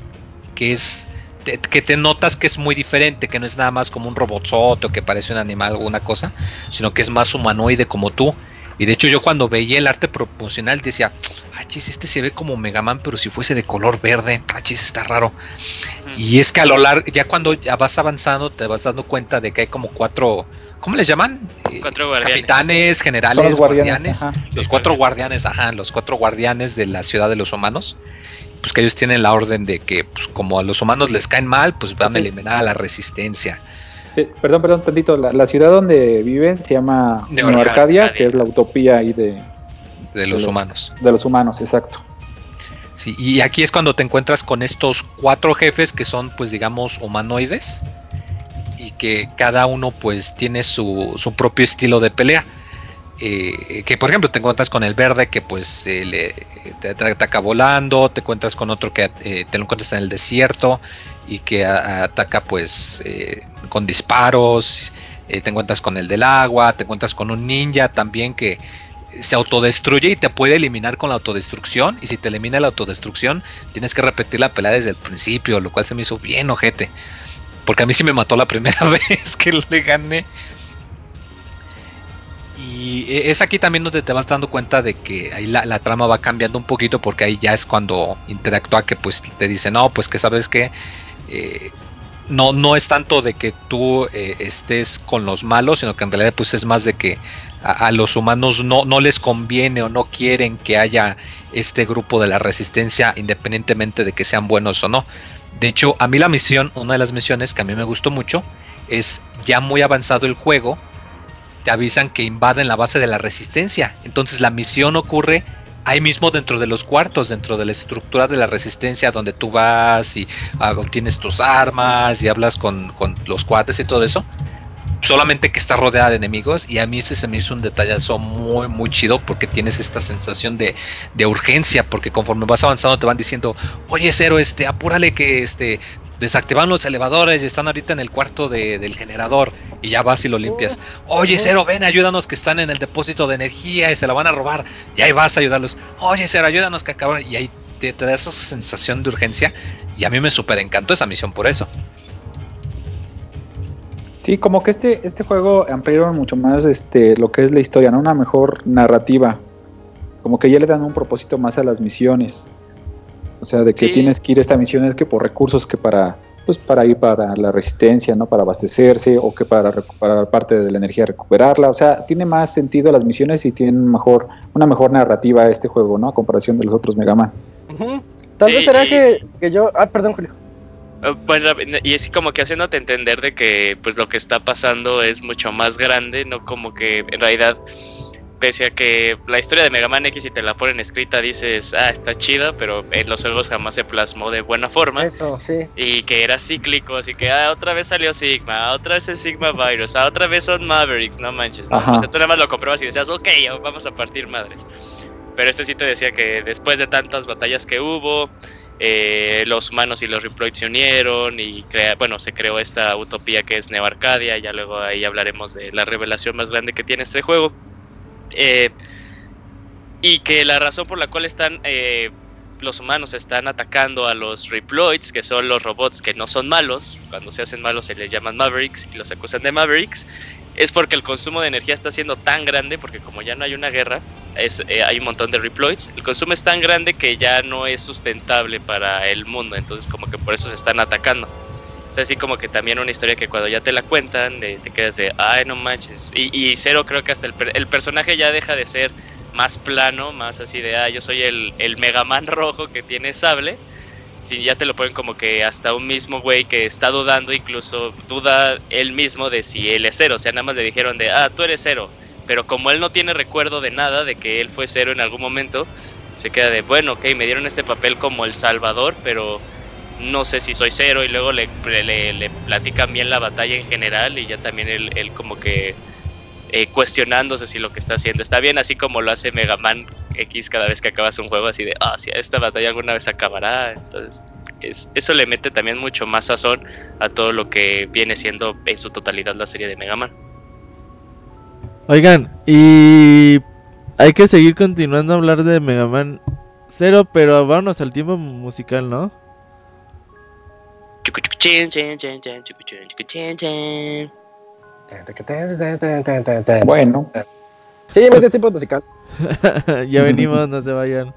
que es te- que te notas que es muy diferente, que no es nada más como un robotzote o que parece un animal o una cosa, sino que es más humanoide como tú. Y de hecho yo cuando veía el arte proporcional decía, ah, chis, este se ve como Mega Man, pero si fuese de color verde, ah, chis, está raro. Y es que a lo largo, ya cuando ya vas avanzando, te vas dando cuenta de que hay como cuatro, ¿cómo les llaman? Cuatro guardianes. Capitanes, generales, los guardianes. guardianes. ajá. Los cuatro guardianes, ajá, los cuatro guardianes de la ciudad de los humanos. Pues que ellos tienen la orden de que, pues como a los humanos les caen mal, pues van a eliminar a la resistencia. Sí, perdón, perdón, tantito. La, la ciudad donde viven se llama Neo Neo Arcadia, Arcadia. que es la utopía ahí de, De los los- humanos. de los humanos, exacto. Sí, y aquí es cuando te encuentras con estos cuatro jefes que son, pues digamos, humanoides y que cada uno pues tiene su, su propio estilo de pelea. Eh, que por ejemplo te encuentras con el verde que pues le- te, ataca volando, te encuentras con otro que eh, te lo encuentras en el desierto y que ataca pues eh, con disparos, te encuentras con el del agua, te encuentras con un ninja también que se autodestruye y te puede eliminar con la autodestrucción. Y si te elimina la autodestrucción, tienes que repetir la pelea desde el principio, lo cual se me hizo bien ojete. Porque a mí sí me mató la primera vez que le gané. Y e- es aquí también donde te vas dando cuenta de que ahí la, la trama va cambiando un poquito porque ahí ya es cuando interactúa que pues te dice, no, pues que sabes que no, no es tanto de que tú eh, estés con los malos, sino que en realidad pues es más de que a, a los humanos no, no les conviene o no quieren que haya este grupo de la resistencia independientemente de que sean buenos o no. De hecho, a mí la misión, una de las misiones que a mí me gustó mucho, es ya muy avanzado el juego, te avisan que invaden la base de la resistencia. Entonces la misión ocurre ahí mismo dentro de los cuartos, dentro de la estructura de la resistencia, donde tú vas y ah, obtienes tus armas y hablas con, con los cuates y todo eso. Solamente que está rodeada de enemigos y a mí ese se me hizo un detallazo muy muy chido porque tienes esta sensación de, de urgencia porque conforme vas avanzando te van diciendo oye cero este apúrale que este desactivaron los elevadores y están ahorita en el cuarto de- del generador y ya vas y lo limpias. Oye, Cero, ven, ayúdanos que están en el depósito de energía y se la van a robar. Y ahí vas a ayudarlos. Oye, Cero, ayúdanos que acaban. Y ahí te, te da esa sensación de urgencia. Y a mí me súper encantó esa misión por eso. Sí, como que este, este juego ampliaron mucho más este, lo que es la historia, ¿no? Una mejor narrativa. Como que ya le dan un propósito más a las misiones. O sea, de que Sí. tienes que ir a esta misión es que por recursos que para pues para ir para la resistencia, ¿no? Para abastecerse o que para recuperar parte de la energía recuperarla, o sea, tiene más sentido las misiones y tiene mejor una mejor narrativa este juego, ¿no? A comparación de los otros Mega Man. Tal Sí, vez será que, que yo. Ah, perdón, Julio. Eh, Bueno, y es como que haciéndote entender de que pues lo que está pasando es mucho más grande, no como que en realidad, pese a que la historia de Mega Man X si te la ponen escrita dices, ah, está chida, pero en los juegos jamás se plasmó de buena forma. Eso, sí. Y que era cíclico, así que ah, otra vez salió Sigma, ah, otra vez es Sigma Virus, ah, otra vez son Mavericks, no manches. ¿no? Ajá. O sea, tú nada más lo comprobas y decías, ok, vamos a partir madres. Pero este sí te decía que después de tantas batallas que hubo, eh, los humanos y los Reploids se unieron y bueno, se creó esta utopía que es Neo Arcadia. Ya luego ahí hablaremos de la revelación más grande que tiene este juego. Eh, y que la razón por la cual están eh, los humanos están atacando a los Reploids, que son los robots que no son malos, cuando se hacen malos se les llaman Mavericks y los acusan de Mavericks, es porque el consumo de energía está siendo tan grande, porque como ya no hay una guerra, es, eh, hay un montón de Reploids, el consumo es tan grande que ya no es sustentable para el mundo, entonces como que por eso se están atacando. Es así como que también una historia que cuando ya te la cuentan, eh, te quedas de, ay, no manches. Y, Cero creo que hasta el, el personaje ya deja de ser más plano, más así de, ah, yo soy el, el Mega Man rojo que tiene sable. Si ya te lo ponen como que hasta un mismo güey que está dudando, incluso duda él mismo de si él es cero. O sea, nada más le dijeron de, ah, tú eres cero. Pero como él no tiene recuerdo de nada, de que él fue cero en algún momento, se queda de, bueno, ok, me dieron este papel como el salvador, pero no sé si soy cero. Y luego le, le, le platican bien la batalla en general y ya también él, como que eh, cuestionándose si lo que está haciendo está bien, así como lo hace Mega Man X cada vez que acabas un juego, así de, ah, si esta batalla alguna vez acabará. Entonces, es- eso le mete también mucho más sazón a todo lo que viene siendo en su totalidad la serie de Mega Man. Oigan, y hay que seguir continuando a hablar de Mega Man 0, pero vámonos al tiempo musical, ¿no? Bueno, Sí, medio tipo musical. ya venimos, no se vayan.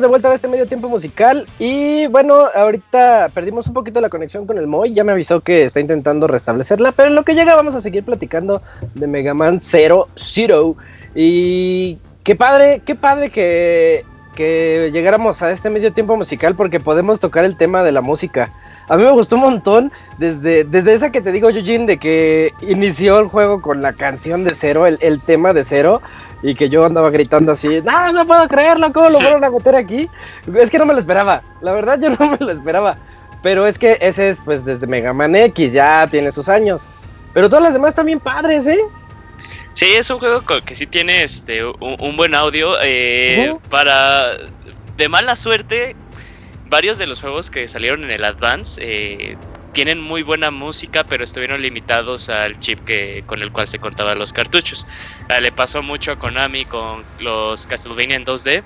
De vuelta a este medio tiempo musical y bueno, ahorita perdimos un poquito la conexión con el Moy, ya me avisó que está intentando restablecerla, pero en lo que llega vamos a seguir platicando de Mega Man Zero Zero y qué padre, qué padre que, que llegáramos a este medio tiempo musical porque podemos tocar el tema de la música. A mí me gustó un montón desde, desde esa que te digo, Eugene, de que inició el juego con la canción de Cero, el, el tema de Cero y que yo andaba gritando así, no, no puedo creerlo, ¿cómo lo fueron a meter aquí? Es que no me lo esperaba, la verdad yo no me lo esperaba. Pero es que ese es pues desde Mega Man X, ya tiene sus años. Pero todas las demás también padres, ¿eh? Sí, es un juego que sí tiene este, un, buen audio. Eh, Para. De mala suerte, varios de los juegos que salieron en el Advance eh, tienen muy buena música, pero estuvieron limitados al chip que, con el cual se contaban los cartuchos. Ah, le pasó mucho a Konami con los Castlevania en 2D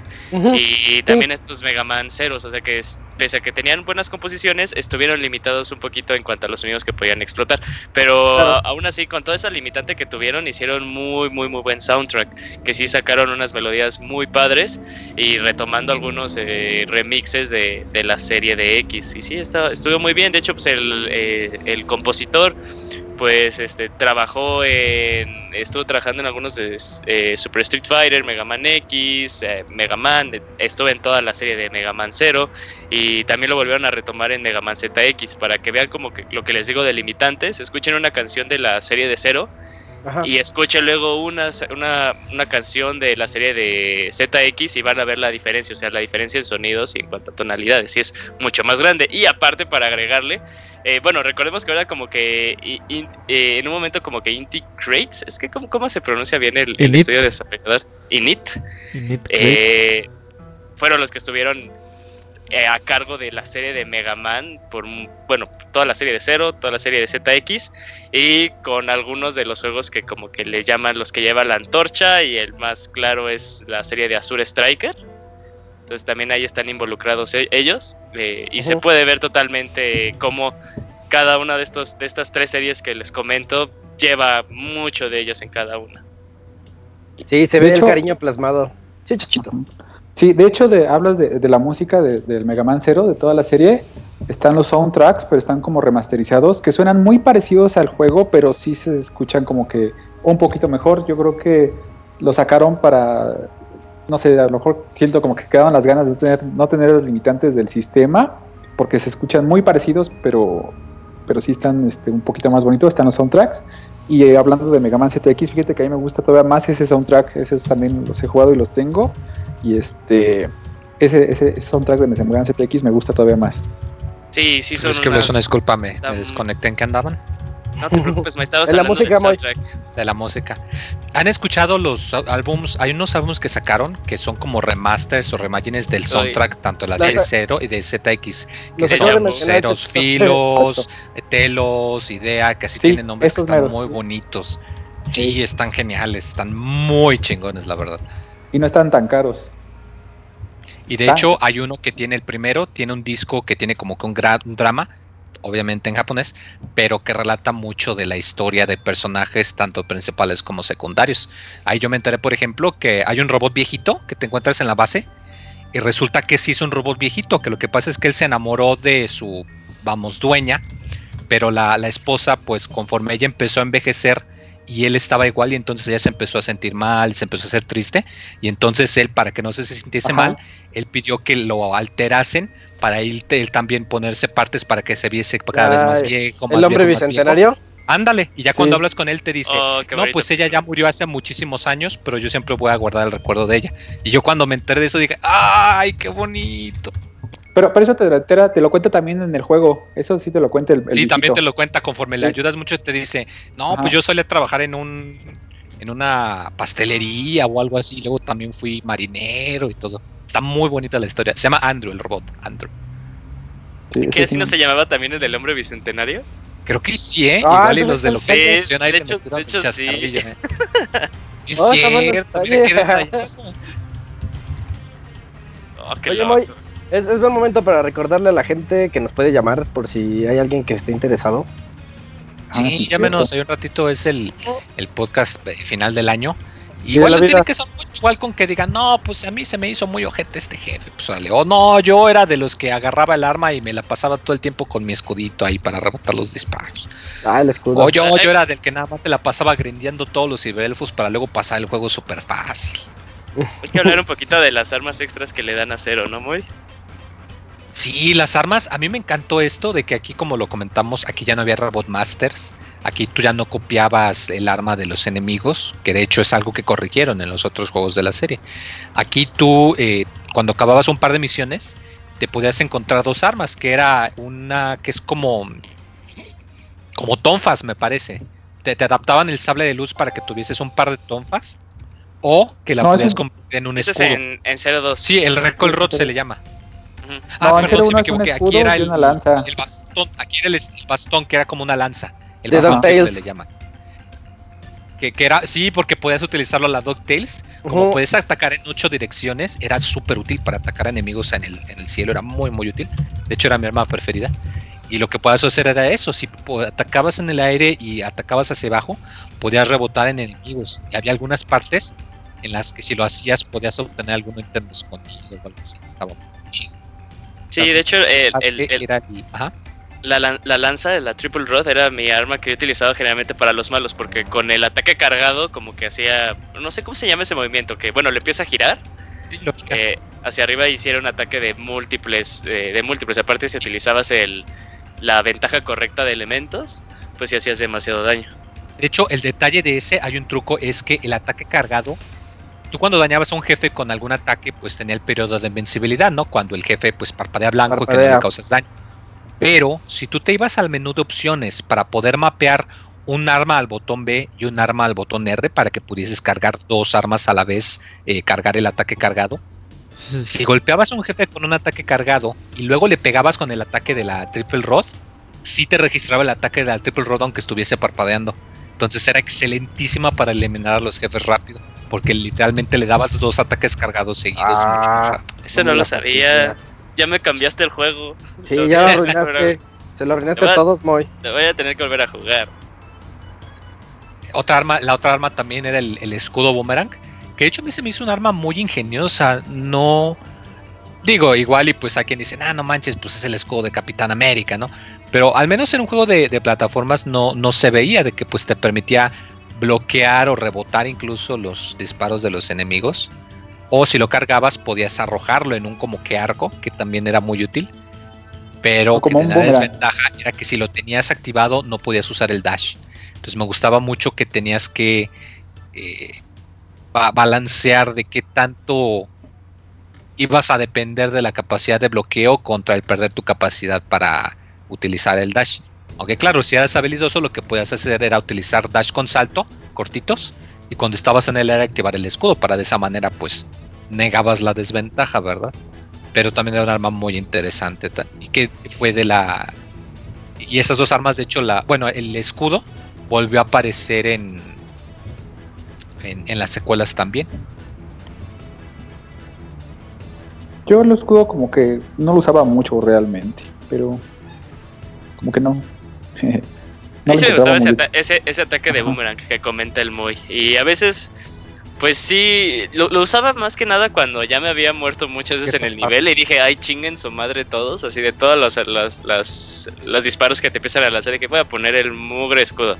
y también estos Mega Man ceros, o sea que pese a que tenían buenas composiciones, estuvieron limitados un poquito en cuanto a los sonidos que podían explotar. Pero aún así, con toda esa limitante que tuvieron, hicieron muy, muy, muy buen soundtrack, que sí sacaron unas melodías muy padres y retomando algunos eh, remixes de, de, la serie de X. Y sí, está, estuvo muy bien. De hecho, pues el eh, el, compositor pues este trabajó en estuvo trabajando en algunos de eh, Super Street Fighter, Mega Man X, eh, Mega Man, estuvo en toda la serie de Mega Man 0 y también lo volvieron a retomar en Mega Man ZX para que vean como que lo que les digo de limitantes, escuchen una canción de la serie de 0 y escuchen luego una, una, una, canción de la serie de ZX y van a ver la diferencia, o sea, la diferencia en sonidos y en cuanto a tonalidades, y es mucho más grande. Y aparte, para agregarle, eh, bueno, recordemos que ahora como que eh, en un momento como que Inti Crates, es que ¿cómo, cómo se pronuncia bien el, el estudio de desarrollador? Init. Init eh, fueron los que estuvieron eh, a cargo de la serie de Mega Man, por, bueno, toda la serie de Zero, toda la serie de ZX, y con algunos de los juegos que como que le llaman los que llevan la antorcha, y el más claro es la serie de Azure Striker. Entonces también ahí están involucrados e-, ellos, eh, y se puede ver totalmente cómo cada una de, estos, de estas tres series que les comento lleva mucho de ellos en cada una. Sí, se ve el cariño plasmado. Sí, chachito. Sí, de hecho, de, hablas de, la música de, del Mega Man Zero, de toda la serie. Están los soundtracks, pero están como remasterizados, que suenan muy parecidos al juego, pero sí se escuchan como que un poquito mejor. Yo creo que lo sacaron para, no sé, a lo mejor siento como que quedaban las ganas de tener, no tener los limitantes del sistema, porque se escuchan muy parecidos, pero, pero sí están este, un poquito más bonitos, están los soundtracks. Y eh, hablando de Mega Man ZX, fíjate que a mí me gusta todavía más ese soundtrack, esos también los he jugado y los tengo. Y este ese, ese soundtrack de Mega Man ZX me gusta todavía más. Sí, sí, son. Es que unas... una disculpa, me, me desconecté en qué andaban. No te preocupes, me estabas de la música, De la música. ¿Han escuchado los álbums? Hay unos álbumes que sacaron que son como remasters o remagines del soundtrack, tanto de la serie Zero y de ZX, que se llaman Ceros Filos, Telos, Idea, que así tienen nombres que están muy bonitos. Sí, están geniales, están muy chingones, la verdad. Y no están tan caros. Y de hecho, hay uno que tiene el primero, tiene un disco que tiene como que un, un drama obviamente en japonés, pero que relata mucho de la historia de personajes, tanto principales como secundarios. Ahí yo me enteré, por ejemplo, que hay un robot viejito que te encuentras en la base y resulta que sí es un robot viejito, que lo que pasa es que él se enamoró de su, vamos, dueña, pero la, la esposa, pues conforme ella empezó a envejecer, y él estaba igual y entonces ella se empezó a sentir mal, se empezó a ser triste y entonces él para que no se sintiese mal, él pidió que lo alterasen para él, él, también ponerse partes para que se viese cada vez más viejo. ¿El hombre bicentenario? Ándale, y ya cuando hablas con él te dice, oh, no, pues ella ya murió hace muchísimos años, pero yo siempre voy a guardar el recuerdo de ella. Y yo cuando me enteré de eso dije, ¡ay, qué bonito! Pero, pero eso te, te, te, lo cuenta también en el juego, eso sí te lo cuenta el, el Sí, viejito. también te lo cuenta conforme sí. le ayudas mucho, te dice, no, Ajá. pues yo solía trabajar en un en una pastelería o algo así, luego también fui marinero y todo. Está muy bonita la historia. Se llama Andrew, el robot. Andrew. Sí, ¿Qué así no se llamaba también el del hombre bicentenario? Creo que sí, ¿eh? Ah, Igual y los de lo que sí, ahí de hecho, de hecho sí. ¿eh? es oh, cierto, mira qué detalloso. Oh, qué Oye, Moy, es, es buen momento para recordarle a la gente que nos puede llamar por si hay alguien que esté interesado. Sí, ah, llámenos, hay un ratito, es el, el podcast final del año Igual vida. que ser mucho, igual con que digan, no, pues a mí se me hizo muy ojete este jefe. Pues vale. O no, yo era de los que agarraba el arma y me la pasaba todo el tiempo con mi escudito ahí para rebotar los disparos. Ah, el escudo. O yo, yo era del que nada más se la pasaba grindeando todos los ciberelfos para luego pasar el juego súper fácil. Hay que hablar un poquito de las armas extras que le dan a Cero, ¿no, Moy? Sí, las armas, a mí me encantó esto de que aquí, como lo comentamos, aquí ya no había Robot Masters. Aquí tú ya no copiabas el arma de los enemigos, que de hecho es algo que corrigieron en los otros juegos de la serie. Aquí tú, eh, cuando acababas un par de misiones, te podías encontrar dos armas, que era una que es como, como tonfas, me parece. Te, te adaptaban el sable de luz para que tuvieses un par de tonfas, o que la No, podías convertir en un Ese es escudo. en, en 0-2. Sí, el Recall Rod se le llama. Ah, no, perdón, 01 me un equivoqué. Aquí era el, una lanza. el bastón. Aquí era el, el bastón que era como una lanza. El De bastón que le llaman. Que, que era, sí, porque podías utilizarlo a la DuckTales. Como Ujú. puedes atacar en ocho direcciones, era súper útil para atacar a enemigos en el, en el cielo. Era muy, muy útil. De hecho, era mi arma preferida. Y lo que podías hacer era eso. Si atacabas en el aire y atacabas hacia abajo, podías rebotar en enemigos. Y había algunas partes en las que si lo hacías podías obtener algún ítem escondido o algo así. Estaba. Sí, de hecho, el- la, lan- la lanza, la Triple Rod, era mi arma que he utilizado generalmente para los malos, porque con el ataque cargado, como que hacía. No sé cómo se llama ese movimiento, que bueno, le empieza a girar. Eh, hacia arriba hiciera un ataque de múltiples. De, de múltiples. Aparte, si utilizabas el, la ventaja correcta de elementos, pues sí hacías demasiado daño. De hecho, el detalle de ese, hay un truco, es que el ataque cargado, tú cuando dañabas a un jefe con algún ataque, pues tenía el periodo de invencibilidad, ¿no? Cuando el jefe pues parpadea blanco y que no le causas daño. Pero si tú te ibas al menú de opciones para poder mapear un arma al botón B y un arma al botón R para que pudieses cargar dos armas a la vez, eh, cargar el ataque cargado. Si golpeabas a un jefe con un ataque cargado y luego le pegabas con el ataque de la Triple Rod, sí te registraba el ataque de la Triple Rod aunque estuviese parpadeando. Entonces era excelentísima para eliminar a los jefes rápido, porque literalmente le dabas dos ataques cargados seguidos. Ah. Ese no lo sabía. Ya me cambiaste el juego. sí, Lo ya lo arruinaste. Se lo arruinaste a todos, Moy. Te voy a tener que volver a jugar. Otra arma, la otra arma también era el, el escudo boomerang, que de hecho a mí se me hizo un arma muy ingeniosa. No digo igual y pues a quien dice, ah, no manches, pues es el escudo de Capitán América, ¿no? Pero al menos en un juego de, de plataformas no, no se veía de que pues te permitía bloquear o rebotar incluso los disparos de los enemigos. O si lo cargabas podías arrojarlo en un como que arco, que también era muy útil. Pero como que la desventaja era que si lo tenías activado no podías usar el dash. Entonces me gustaba mucho que tenías que eh, ba- balancear de qué tanto ibas a depender de la capacidad de bloqueo contra el perder tu capacidad para utilizar el dash. Aunque claro, si eras habilidoso lo que podías hacer era utilizar dash con salto, cortitos, y cuando estabas en el aire activar el escudo, para de esa manera pues negabas la desventaja, ¿verdad? Pero también era un arma muy interesante y que fue de la... Y esas dos armas, de hecho, la bueno, el escudo volvió a aparecer en, en, en las secuelas también. Yo el escudo como que no lo usaba mucho realmente, pero como que no. A mí lo sí me gustaba ese, ata- ese, ese ataque de Ajá. boomerang que comenta el Moy. Y a veces, pues sí, lo, lo usaba más que nada cuando ya me había muerto muchas veces en el nivel y dije, ay, chinguen su madre todos, así de todos los, las, las, los disparos que te empiezan a lanzar y que voy a poner el mugre escudo.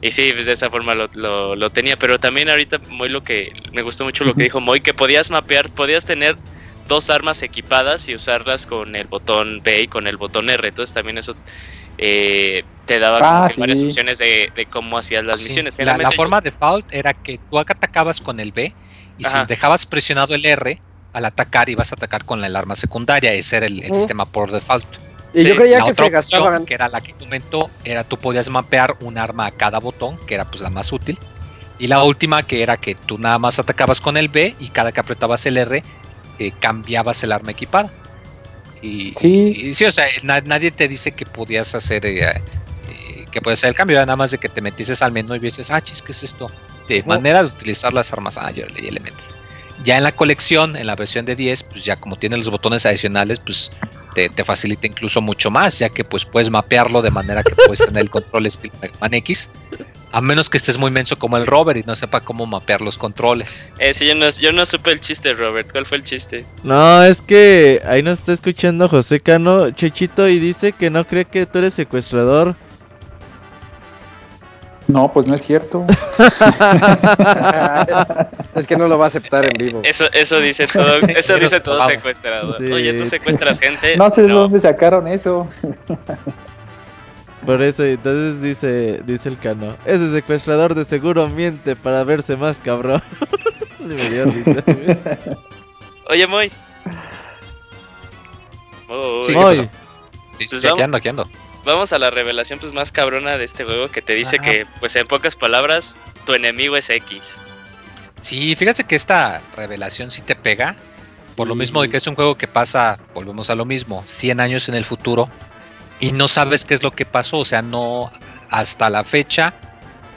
Y sí, pues de esa forma lo, lo, lo tenía, pero también ahorita muy lo que me gustó mucho lo que dijo Moy, que podías mapear, podías tener dos armas equipadas y usarlas con el botón B y con el botón R, entonces también eso eh, te daba Ah, varias opciones de, de cómo hacías las Sí, misiones. La, la Generalmente yo- forma default era que tú atacabas con el B y Ajá. si dejabas presionado el R al atacar ibas a atacar con el arma secundaria. Ese era el, sistema por default. Y Sí, yo creía la que otra se opción, gastaban. que era la que comentó, era tú podías mapear un arma a cada botón, que era pues la más útil. Y la última que era que tú nada más atacabas con el B y cada que apretabas el R eh, cambiabas el arma equipada. Y Sí. y sí, o sea, na- nadie te dice que podías hacer eh, eh, que podías hacer el cambio, nada más de que te metieses al menú y vieses, ah, chis, ¿qué es esto? De manera de utilizar las armas, ah, yo le, le metes. Ya en la colección, en la versión de 10, pues ya como tiene los botones adicionales, pues te, te facilita incluso mucho más, ya que pues puedes mapearlo de manera que puedes tener el control estilo Mega Man X A menos que estés muy menso como el Robert y no sepa cómo mapear los controles. Eh, sí, yo no, yo no supe el chiste, Robert. ¿Cuál fue el chiste? No, es que ahí nos está escuchando José Cano, Chechito, y dice que no cree que tú eres secuestrador. No, pues no es cierto. es que no lo va a aceptar en vivo. Eso, eso dice todo, eso dice todo secuestrador. Sí. Oye, tú secuestras gente. No sé de dónde sacaron eso. Por eso, entonces dice, dice el Cano, ese secuestrador de seguro miente para verse más cabrón. Me dio risa, güey. Oye, Moy. Moy. Pues sí, vamos- aquí ando, aquí ando. Vamos a la revelación pues más cabrona de este juego que te dice Ajá. que, pues en pocas palabras, tu enemigo es X. Sí, fíjate que esta revelación sí te pega. Por lo mismo de que es un juego que pasa, volvemos a lo mismo, 100 años en el futuro y no sabes qué es lo que pasó. O sea, no hasta la fecha,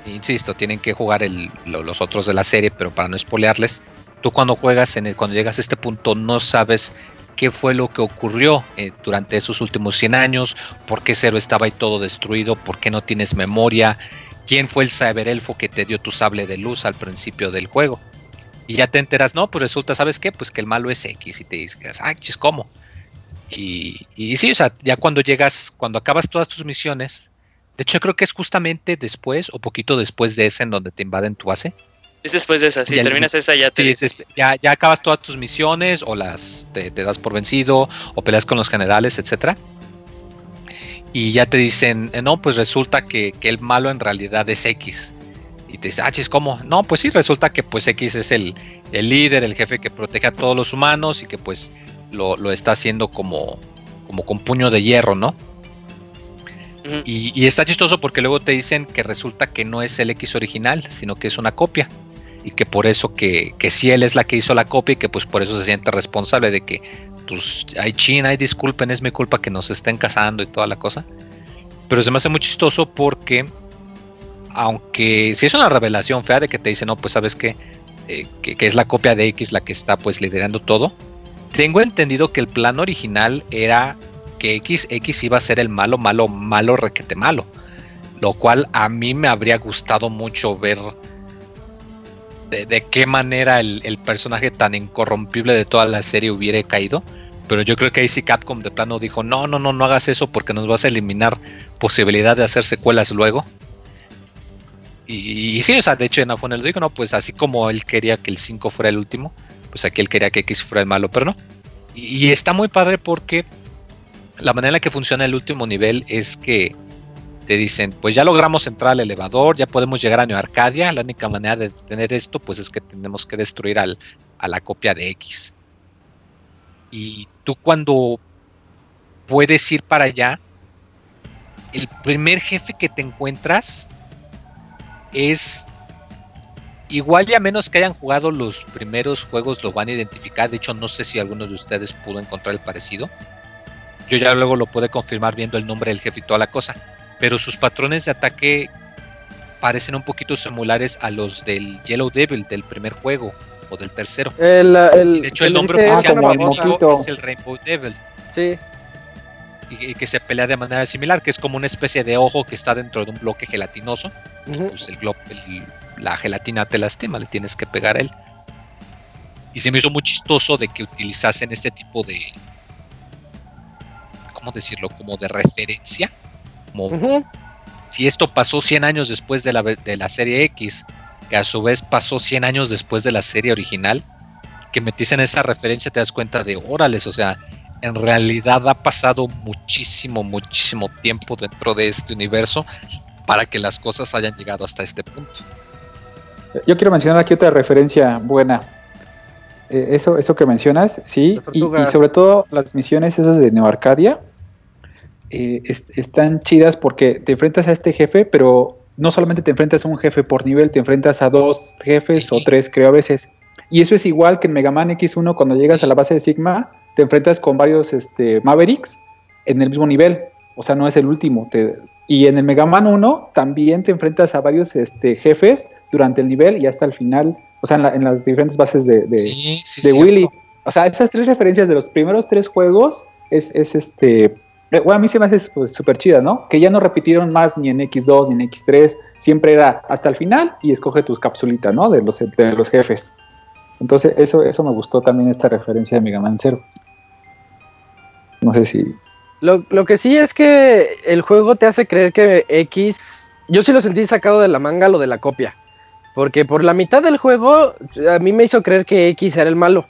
insisto, tienen que jugar los otros de la serie, pero para no espolearles, tú cuando juegas, en el, cuando llegas a este punto, no sabes qué fue lo que ocurrió eh, durante esos últimos 100 años, por qué Cero estaba ahí todo destruido, por qué no tienes memoria, quién fue el cyberelfo que te dio tu sable de luz al principio del juego. Y ya te enteras, no, pues resulta, ¿sabes qué? Pues que el malo es X y te dices, ah, chis, ¿cómo? Y, y sí, o sea, ya cuando llegas, cuando acabas todas tus misiones, de hecho creo que es justamente después o poquito después de ese en donde te invaden tu base. Es después de esa, si Ya- terminas esa ya te Sí, dice- ya, ya acabas todas tus misiones o las te, te das por vencido o peleas con los generales, etcétera. Y ya te dicen, eh, no, pues resulta que, que el malo en realidad es X. Y te dices, ah, chis, ¿cómo? No, pues sí, resulta que pues X es el, el líder, el jefe que protege a todos los humanos y que pues lo, lo está haciendo como, como con puño de hierro, ¿no? Y está chistoso porque luego te dicen que resulta que no es el X original, sino que es una copia. Y que por eso que, que sí él es la que hizo la copia y que pues por eso se siente responsable de que pues hay China, hay disculpen, es mi culpa que nos estén casando y toda la cosa. Pero se me hace muy chistoso porque aunque si es una revelación fea de que te dicen, no, pues sabes que, eh, que, que es la copia de X la que está pues liderando todo. Tengo entendido que el plan original era que X, X iba a ser el malo, malo, malo, requete malo. Lo cual a mí me habría gustado mucho ver de, qué manera el, personaje tan incorrompible de toda la serie hubiera caído. Pero yo creo que ahí sí Capcom de plano dijo, no, no, no, no hagas eso porque nos vas a eliminar posibilidad de hacer secuelas luego. Y, sí, o sea, de hecho en Afonel dijo, no, pues así como él quería que el 5 fuera el último, pues aquí él quería que X fuera el malo, pero no. Y, está muy padre porque la manera en la que funciona el último nivel es que te dicen, pues ya logramos entrar al elevador, ya podemos llegar a Neo Arcadia, la única manera de tener esto pues es que tenemos que destruir al, a la copia de X. Y tú cuando puedes ir para allá, el primer jefe que te encuentras es igual y a menos que hayan jugado los primeros juegos lo van a identificar. De hecho, no sé si alguno de ustedes pudo encontrar el parecido. Yo ya luego lo pude confirmar viendo el nombre del jefe y toda la cosa. Pero sus patrones de ataque parecen un poquito similares a los del Yellow Devil del primer juego o del tercero. El, el, Y de hecho, el nombre dice oficial el del es el Rainbow Devil. Sí, Y, y que se pelea de manera similar, que es como una especie de ojo que está dentro de un bloque gelatinoso. Pues el, glo- el- la gelatina te lastima, le tienes que pegar a él. Y se me hizo muy chistoso de que utilizasen este tipo de. ¿Cómo decirlo? Como de referencia. Como si esto pasó 100 años después de la, de la serie X, que a su vez pasó 100 años después de la serie original, que metiesen esa referencia, te das cuenta de órales, o sea, en realidad ha pasado muchísimo, muchísimo tiempo dentro de este universo para que las cosas hayan llegado hasta este punto. Yo quiero mencionar aquí otra referencia buena. Eh, eso, eso que mencionas, sí, y, sobre todo las misiones esas de Neo Arcadia eh, es- están chidas porque te enfrentas a este jefe, pero no solamente te enfrentas a un jefe por nivel, te enfrentas a dos jefes Sí. o tres, creo a veces. Y eso es igual que en Mega Man X1 cuando llegas a la base de Sigma, te enfrentas con varios este, Mavericks en el mismo nivel. O sea, no es el último. te- y en el Mega Man 1 también te enfrentas a varios este, jefes durante el nivel y hasta el final. O sea, en, la- en las diferentes bases de, de, Sí, sí, de cierto. Willy. O sea, esas tres referencias de los primeros tres juegos es, es este eh, bueno, a mí se me hace pues, súper chida, ¿no? Que ya no repitieron más ni en X2 ni en X3, siempre era hasta el final y escoge tus capsulitas, ¿no? De los, de los jefes. Entonces, eso, eso me gustó también esta referencia de Mega Man Zero. No sé si. Lo, lo que sí es que el juego te hace creer que X. Yo sí lo sentí sacado de la manga lo de la copia. Porque por la mitad del juego a mí me hizo creer que X era el malo.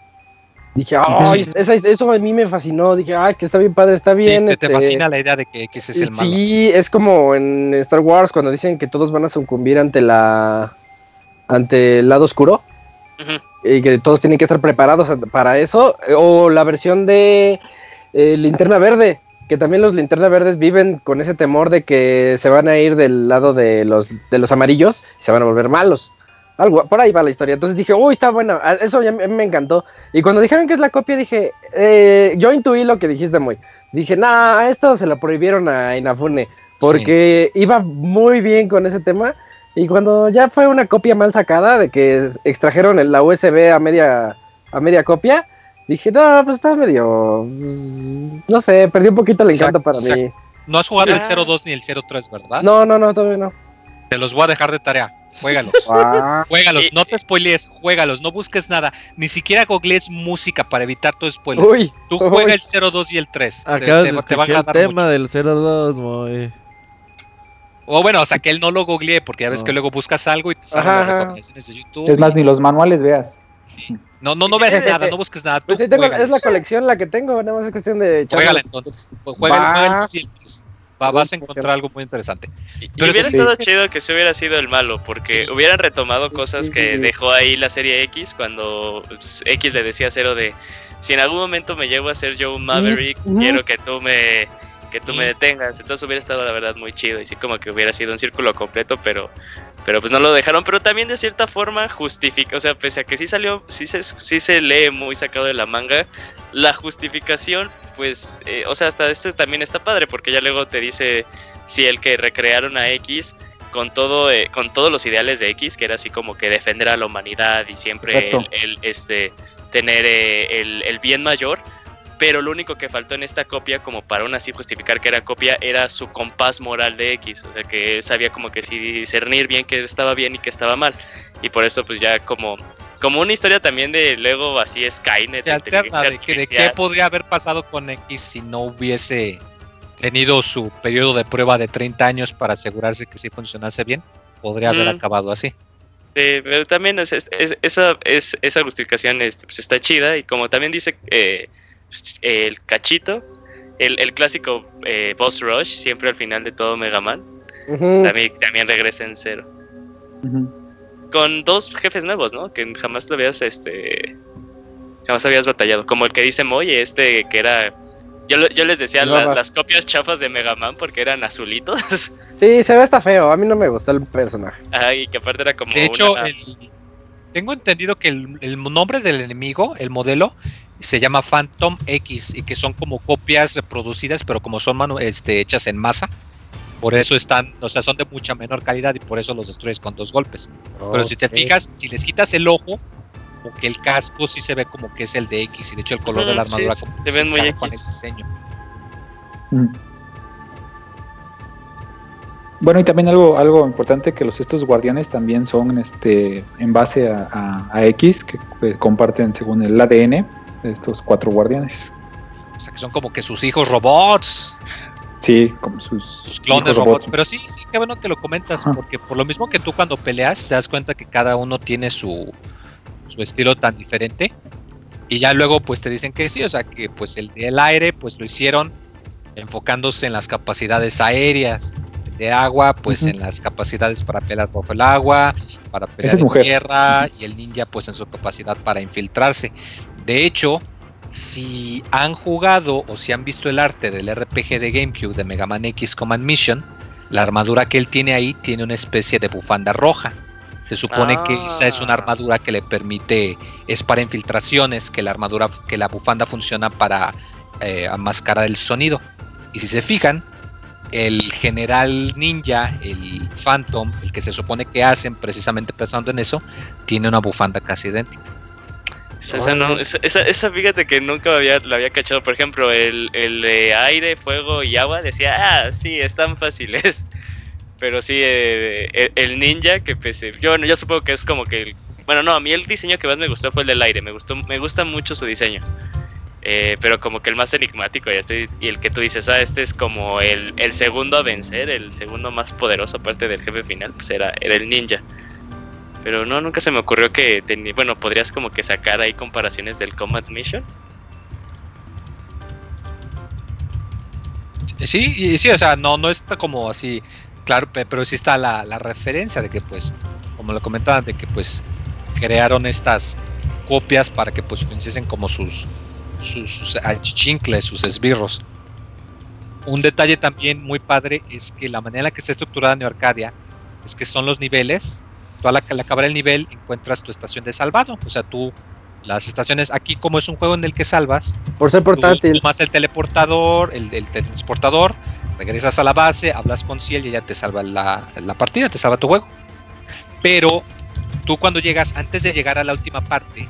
Dije, ay, esa- eso a mí me fascinó. Dije, ay, que está bien padre, está bien. Sí, te, te este, fascina la idea de que X es el malo. Sí, es como en Star Wars cuando dicen que todos van a sucumbir ante la ante el lado oscuro y que todos tienen que estar preparados para eso o la versión de eh, Linterna Verde, que también los Linterna Verdes viven con ese temor de que se van a ir del lado de los de los amarillos y se van a volver malos. Algo, por ahí va la historia. Entonces dije, uy, está buena. Ah, Eso ya me, me encantó. Y cuando dijeron que es la copia, dije, eh, yo intuí lo que dijiste muy. Dije, nah, esto se lo prohibieron a Inafune. Porque iba muy bien con ese tema. Y cuando ya fue una copia mal sacada, de que extrajeron el- la USB a media, a media copia, dije, no, pues está medio. No sé, perdí un poquito el encanto para exacto. mí. No has jugado el Ah. 02 ni el 03, ¿verdad? No, no, no, todavía no. Te los voy a dejar de tarea. Juégalos. Ah, Juégalos, Y- no te spoilees, juégalos, no busques nada, ni siquiera googlees música para evitar tu spoiler. uy, Tú uy. juega el 02 y el 3. te- Acabas te, de te va a el tema mucho. del 02, Moy. O bueno, o sea, que él no lo googlee, porque ya ves No. que luego buscas algo y te salen Ajá, las recomendaciones de YouTube. Es más, ni los manuales veas. No, no, no veas sí, nada, sí. no busques nada. Tú Pues tengo, es la colección la que tengo, nada más es cuestión de Juégala entonces. Juega, Va. juega el 2 y el 3. Va, vas a encontrar algo muy interesante. Y, y Pero hubiera sí. estado chido que se hubiera sido el malo, porque Sí. hubieran retomado cosas que dejó ahí la serie X cuando pues, X le decía a Cero de si en algún momento me llevo a ser yo un Maverick, quiero que tú me que tú me detengas. Entonces hubiera estado la verdad muy chido y sí como que hubiera sido un círculo completo, pero pero pues no lo dejaron, pero también de cierta forma justifica, o sea, pese a que sí salió, sí se, sí se lee muy sacado de la manga, la justificación, pues, eh, o sea, hasta esto también está padre, porque ya luego te dice si el que recrearon a X con todo, eh, con todos los ideales de X, que era así como que defender a la humanidad y siempre el, este tener eh, el, el bien mayor, pero lo único que faltó en esta copia, como para aún así justificar que era copia, era su compás moral de X, o sea que él sabía como que sí discernir bien que estaba bien y que estaba mal, y por eso pues ya como como una historia también de luego así Skynet, Se alterna de, que, de qué podría haber pasado con X si no hubiese tenido su periodo de prueba de 30 años para asegurarse que sí funcionase bien. Podría haber acabado así. Sí, pero también es, es- es- esa, es, esa justificación este, pues, está chida y como también dice eh, el cachito, el, el clásico eh, boss rush, siempre al final de todo Mega Man, Ujú. también, también regresa en cero. Con dos jefes nuevos, ¿no? Que jamás lo habías, este, jamás habías batallado. Como el que dice Moy, este que era... Yo, yo les decía la- las copias chafas de Mega Man porque eran azulitos. Sí, se ve hasta feo. A mí no me gustó el personaje. Ajá, y que aparte era como De hecho, una- el- tengo entendido que el, el nombre del enemigo, el modelo, se llama Phantom X y que son como copias reproducidas, pero como son manu- este, hechas en masa, por eso están, o sea, son de mucha menor calidad y por eso los destruyes con dos golpes. Pero si te fijas, si les quitas el ojo, o que el casco sí se ve como que es el de X y de hecho el color de la armadura sí, como se que ven muy encaja con X. el diseño. Ujú. Bueno, y también algo, algo importante que los estos guardianes también son este en base a, a- a X, que eh, comparten según el ADN de estos cuatro guardianes. O sea, que son como que sus hijos robots, Sí, como sus, sus clones robots. Pero sí, sí, qué bueno que lo comentas, Ajá. porque por lo mismo que tú cuando peleas te das cuenta que cada uno tiene su, su estilo tan diferente. Y ya luego pues te dicen que sí, o sea que pues el del aire pues lo hicieron enfocándose en las capacidades aéreas. De agua pues en las capacidades para pelear bajo el agua, para pelear es en mujer. tierra y el ninja pues en su capacidad para infiltrarse. De hecho, si han jugado o si han visto el arte del RPG de GameCube de Mega Man X Command Mission, la armadura que él tiene ahí tiene una especie de bufanda roja. Se supone que esa es una Ah. armadura que le permite, es para infiltraciones, que la armadura, que la bufanda funciona para eh, amascarar el sonido. Y si se fijan, el general ninja, el Phantom, el que se supone que hacen precisamente pensando en eso, tiene una bufanda casi idéntica. Esa, esa no, esa, esa, esa fíjate que nunca había, la había cachado. Por ejemplo, el, el de aire, fuego y agua decía, ah, sí, están fáciles. Pero sí, eh, el, el ninja que pese. Yo, yo supongo que es como que. el- bueno, no, a mí el diseño que más me gustó fue el del aire. Me gustó, me gusta mucho su diseño. Eh, pero como que el más enigmático y, estoy, y el que tú dices, ah, este es como el, el segundo a vencer, el segundo más poderoso aparte del jefe final, pues era, era el ninja. Pero no, nunca se me ocurrió que, teni- bueno, podrías como que sacar ahí comparaciones del Combat Mission. Sí, sí, o sea, no, no está como así, claro, pe- pero sí está la, la referencia de que, pues, como lo comentaban, de que, pues, crearon estas copias para que, pues, funciesen como sus, sus, sus achichincles, sus esbirros. Un detalle también muy padre es que la manera en la que está estructurada Neo Arcadia es que son los niveles, tú al, ac- al acabar el nivel encuentras tu estación de salvado, o sea, tú, las estaciones, aquí como es un juego en el que salvas, Por ser Tú portátil. tomas el teleportador, el, el transportador, regresas a la base, hablas con Ciel y ella te salva la, la partida, te salva tu juego. Pero tú cuando llegas, antes de llegar a la última parte,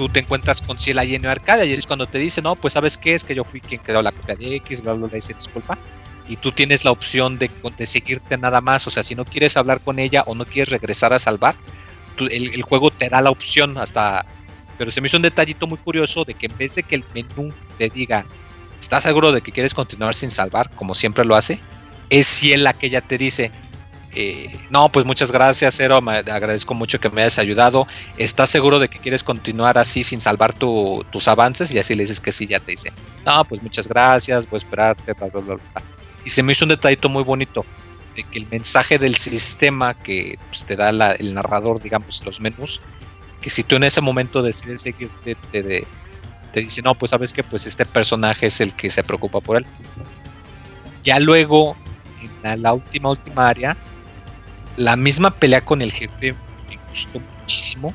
tú te encuentras con Ciel ahí en Arcadia y es cuando te dice, no, pues sabes qué, es que yo fui quien creó la copia de X, bla, bla, bla, y se disculpa. Y tú tienes la opción de, de seguirte nada más, o sea, si no quieres hablar con ella o no quieres regresar a salvar, tú- el, el juego te da la opción hasta... Pero se me hizo un detallito muy curioso de que en vez de que el menú te diga, ¿estás seguro de que quieres continuar sin salvar, como siempre lo hace? Es Ciel la que ella te dice, eh, no, pues muchas gracias, Cero, me agradezco mucho que me hayas ayudado. ¿Estás seguro de que quieres continuar así sin salvar tu- tus avances? Y así le dices que sí, ya te dice, no, pues muchas gracias, voy a esperarte, bla, bla, bla, bla. Y se me hizo un detallito muy bonito de que el mensaje del sistema que pues, te da el narrador, digamos, los menús, que si tú en ese momento decides seguirte, te, te, te dice, no, pues sabes que pues este personaje es el que se preocupa por él. Ya luego, en la, la última, última área, la misma pelea con el jefe me gustó muchísimo.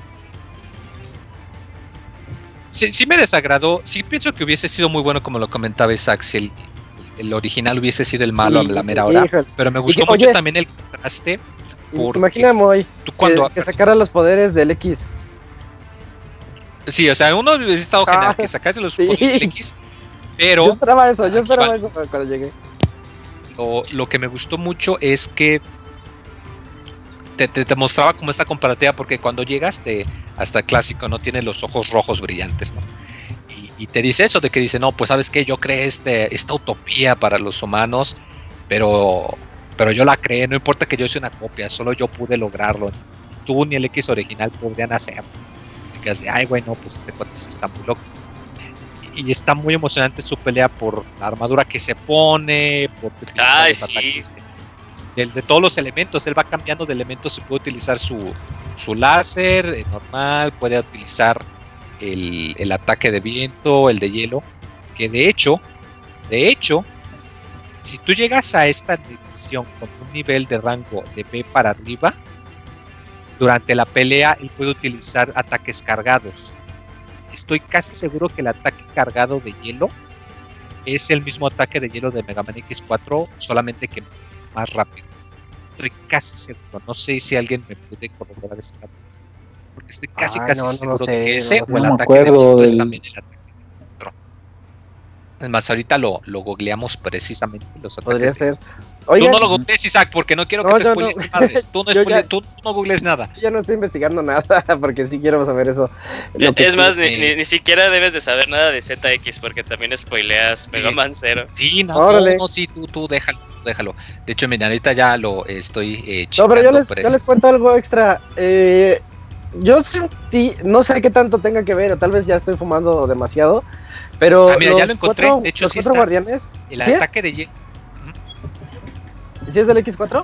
Sí, sí me desagradó, sí pienso que hubiese sido muy bueno como lo comentaba Isaac, si el, el original hubiese sido el malo Sí, a la mera hora, híjole. pero me gustó que, mucho oye, también el contraste. porque Imagina, Moy, Tú cuando... que, que sacara los poderes del X. Sí, o sea, uno hubiese estado genial Ah, que sacase los sí. poderes del X, Yo pero esperaba eso, yo esperaba va. eso cuando llegué. lo, lo que me gustó mucho es que te, te- te mostraba como esta comparativa, porque cuando llegas de, hasta el clásico no tiene los ojos rojos brillantes, ¿no? Y, y te dice eso, de que dice, no, pues sabes que yo creé este, esta utopía para los humanos, pero, pero yo la creé, no importa que yo sea una copia, solo yo pude lograrlo. Tú ni el X original podrían hacerlo. Y que así, ay, bueno, pues este cuate está muy loco. Y, y está muy emocionante su pelea por la armadura que se pone, por Ay, los sí. ataques de- de todos los elementos. Él va cambiando de elementos y puede utilizar su, su láser eh, normal, puede utilizar el, el ataque de viento, el de hielo. Que de hecho, de hecho, si tú llegas a esta división con un nivel de rango de B para arriba, durante la pelea él puede utilizar ataques cargados. Estoy casi seguro que el ataque cargado de hielo es el mismo ataque de hielo de Mega Man X4, solamente que más rápido. Estoy casi seguro. No sé si alguien me puede corroborar ese dato. Porque estoy casi, Ay, casi no, no lo seguro sé, de que ese no o el ataque de es también el ataque de. Es más, ahorita lo, lo googleamos precisamente los ataques. Podría de- ser. Tú Oigan, no lo googlees, Isaac, porque no quiero No, que te spoiles no. madres. Tú no, Yo spoile- ya- tú- tú no googlees nada. yo ya no estoy investigando nada porque sí quiero saber eso. Que Es sí- más, ni, ni, ni siquiera debes de saber nada de ZX porque también spoileas Mega Man Zero. Sí, no, Órale. no, no, sí, tú, tú déjalo, déjalo. De hecho, mira, ahorita ya lo estoy eh, No, pero yo les, yo es- les cuento algo extra. Eh, yo sentí, no sé qué tanto tenga que ver, o tal vez ya estoy fumando demasiado, pero Ah, mira, ya lo encontré, cuatro- de hecho, los sí cuatro guardianes, el ¿sí es? ataque de hielo. ¿sí es del X4?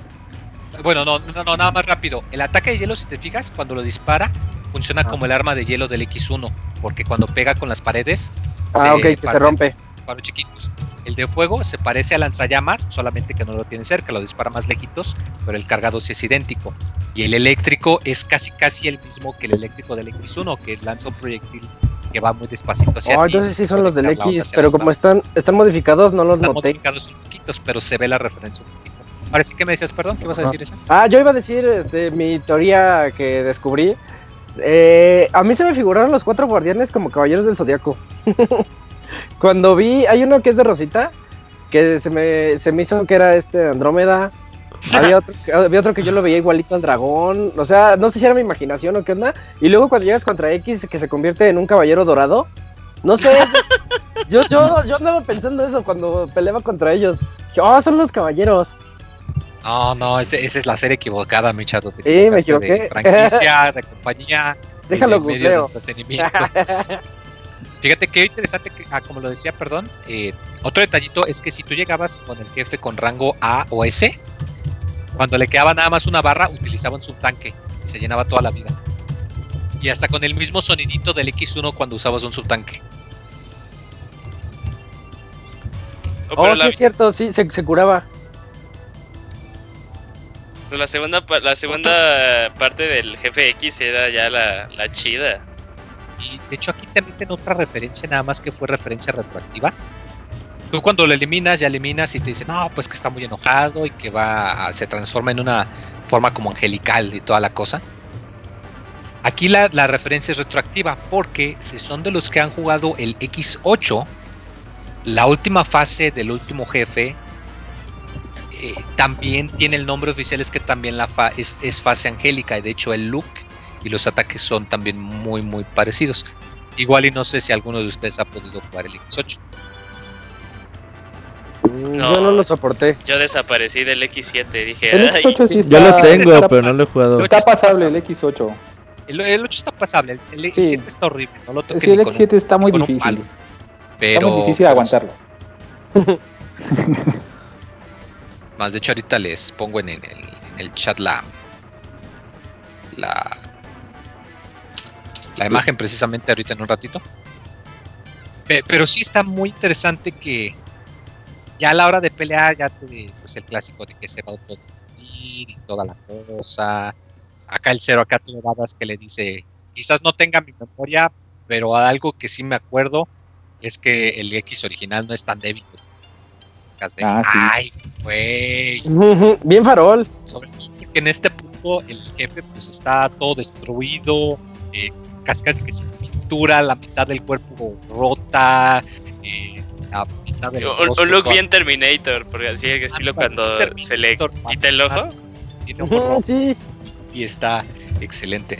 Bueno, no, no, no, nada más rápido. El ataque de hielo, si te fijas, cuando lo dispara, funciona Ah. como el arma de hielo del X1, porque cuando pega con las paredes, Ah, Se ok, que se rompe. disparos chiquitos. El de fuego se parece a lanzallamas, solamente que no lo tiene cerca, lo dispara más lejitos, pero el cargado sí es idéntico. Y el eléctrico es casi casi el mismo que el eléctrico del X1, que lanza un proyectil que va muy despacito hacia Oh, entonces sí son los del X, pero los como están, están modificados, no los Están noté. modificados un poquitos, pero se ve la referencia un poquito. Ahora sí que me decías, perdón, ¿qué vas a decir esa? Ah, yo iba a decir este, mi teoría que descubrí, Eh, a mí se me figuraron los cuatro guardianes como caballeros del zodiaco. Cuando vi, hay uno que es de Rosita, que se me, se me hizo que era este Andrómeda. Había otro, había otro que yo lo veía igualito al dragón. O sea, no sé si era mi imaginación o qué onda. Y luego cuando llegas contra X, que se convierte en un caballero dorado. No sé. yo, yo, yo andaba pensando eso cuando peleaba contra ellos. Dije, oh, son los caballeros. No, no, ese- esa es la serie equivocada, mi chato. Te Sí, me equivoqué. De franquicia, de compañía. Déjalo de medio de googleo. entretenimiento. Fíjate qué interesante, que, ah, como lo decía, perdón. eh, otro detallito es que si tú llegabas con el jefe con rango A o S, cuando le quedaba nada más una barra, utilizaban su tanque y se llenaba toda la vida. Y hasta con el mismo sonidito del X1 cuando usabas un subtanque. Oh, Oh, sí la, es cierto, sí, se, se curaba. Pero la segunda, la segunda parte del jefe X era ya la, la chida. Y de hecho aquí te meten otra referencia, nada más que fue referencia retroactiva. Tú cuando lo eliminas, ya eliminas y te dicen, no, pues que está muy enojado y que va se transforma en una forma como angelical y toda la cosa. Aquí la, la referencia es retroactiva porque si son de los que han jugado el X8, la última fase del último jefe eh, también tiene el nombre oficial, es que también la fa- es, es fase angélica y de hecho el look y los ataques son también muy muy parecidos. Igual y no sé si alguno de ustedes ha podido jugar el X8. Mm, No. Yo no lo soporté. Yo desaparecí del X7, dije, El "Ay, X8 sí está. Yo lo tengo, está- pero no lo he jugado. Está pasable el X8. El, el 8 está pasable, el, el Sí. X7 está horrible, no lo Sí, el ni con un- X7 está muy difícil. palo. Está pero muy difícil pues, aguantarlo. De hecho ahorita les pongo en, el, chat la la imagen precisamente ahorita en un ratito. Pe- Pero sí está muy interesante que ya a la hora de pelear ya te pues el clásico de que se va a autodestruir y toda la cosa. Acá el cero acá tú dabas que le dice, quizás no tenga mi memoria, pero algo que sí me acuerdo es que el X original no es tan débil. Ah, sí. Ay, güey. Bien farol. Sobre todo porque en este punto el jefe pues está todo destruido, eh, casi casi que sin pintura, la mitad del cuerpo rota, eh, la mitad del un, rostro un look bien Terminator, porque así el estilo Ándale, cuando Terminator, se le quita el ojo. tiene Sí. y está excelente.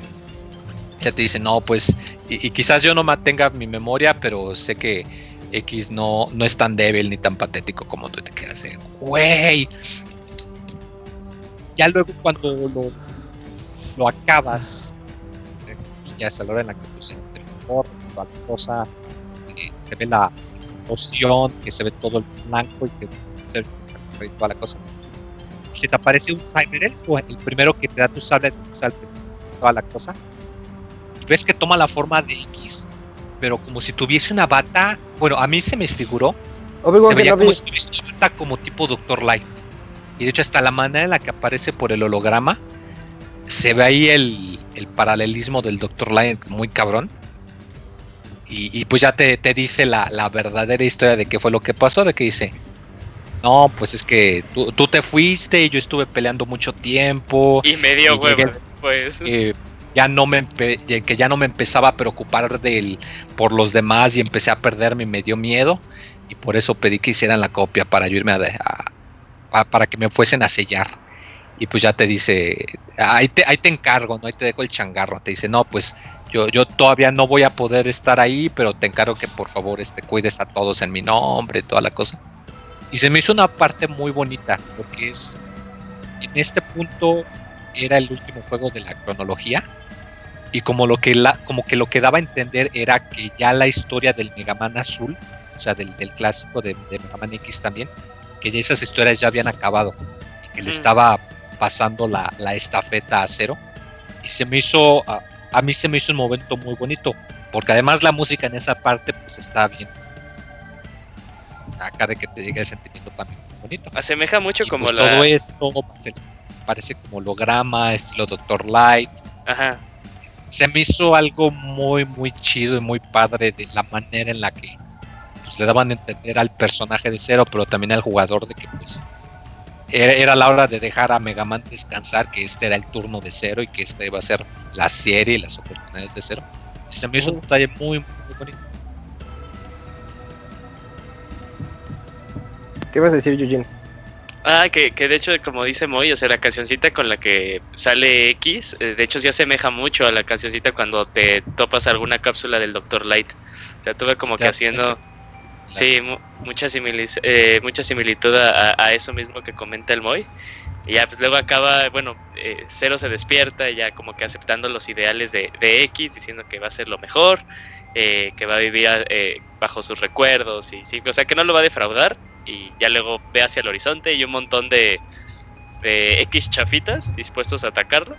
Ya te dice, no, pues, y, y quizás yo no mantenga mi memoria, pero sé que X no, no es tan débil ni tan patético como tú te quedas de, güey. Ya luego cuando lo, lo acabas, ya es a la hora en la que pues, se toda la cosa, eh, se ve la explosión, que se ve todo el blanco y que se ve toda la cosa. Si te aparece un Cyberelf o el primero que te da tu sable toda la cosa, y ves que toma la forma de X, pero como si tuviese una bata, bueno, a mí se me figuró, se veía como si tuviese una bata como tipo Doctor Light. Y de hecho hasta la manera en la que aparece por el holograma, se ve ahí el, el paralelismo del Doctor Light muy cabrón. Y, y pues ya te, te dice la, la verdadera historia de qué fue lo que pasó, de que dice, no, pues es que tú, tú te fuiste y yo estuve peleando mucho tiempo, Y me dio Y huevo llegué- después. eh, ya no me que ya no me empezaba a preocupar del, por los demás y empecé a perderme y me dio miedo. Y por eso pedí que hicieran la copia para yo irme a, para que me fuesen a sellar. Y pues ya te dice ahí te, ahí te encargo no ahí te dejo el changarro. Te dice no pues yo, yo todavía no voy a poder estar ahí pero te encargo que por favor este cuides a todos en mi nombre toda la cosa. Y se me hizo una parte muy bonita porque es en este punto era el último juego de la cronología y como lo que la, como que lo que daba a entender era que ya la historia del Mega Man azul, o sea del, del clásico de, de Mega Man X también, que ya esas historias ya habían acabado y que le Mm. estaba pasando la, la estafeta a cero y se me hizo a, a mí se me hizo un momento muy bonito porque además la música en esa parte pues está bien acá de que te llegue el sentimiento también muy bonito Asemeja mucho y, como pues, la. todo esto parece, parece como holograma, estilo Doctor Light. Ajá. Se me hizo algo muy, muy chido y muy padre de la manera en la que pues, le daban a entender al personaje de Cero, pero también al jugador de que pues era, era la hora de dejar a Mega Man descansar, que este era el turno de cero y que esta iba a ser la serie y las oportunidades de cero. Se me hizo un detalle muy, muy bonito. ¿Qué vas a decir, Eugene? Ah, que, que de hecho, como dice Moy, o sea, la cancioncita con la que sale X, eh, de hecho se asemeja mucho a la cancioncita cuando te topas alguna cápsula del Dr. Light. O sea, tuve como que haciendo, sí, mu- mucha, simili- eh, mucha similitud a, a eso mismo que comenta el Moy. Y ya, pues luego acaba, bueno, eh, Cero se despierta, ya como que aceptando los ideales de, de X, diciendo que va a ser lo mejor, eh, que va a vivir eh, bajo sus recuerdos, y sí, o sea, que no lo va a defraudar, y ya luego ve hacia el horizonte y un montón de, de X chafitas dispuestos a atacarlo.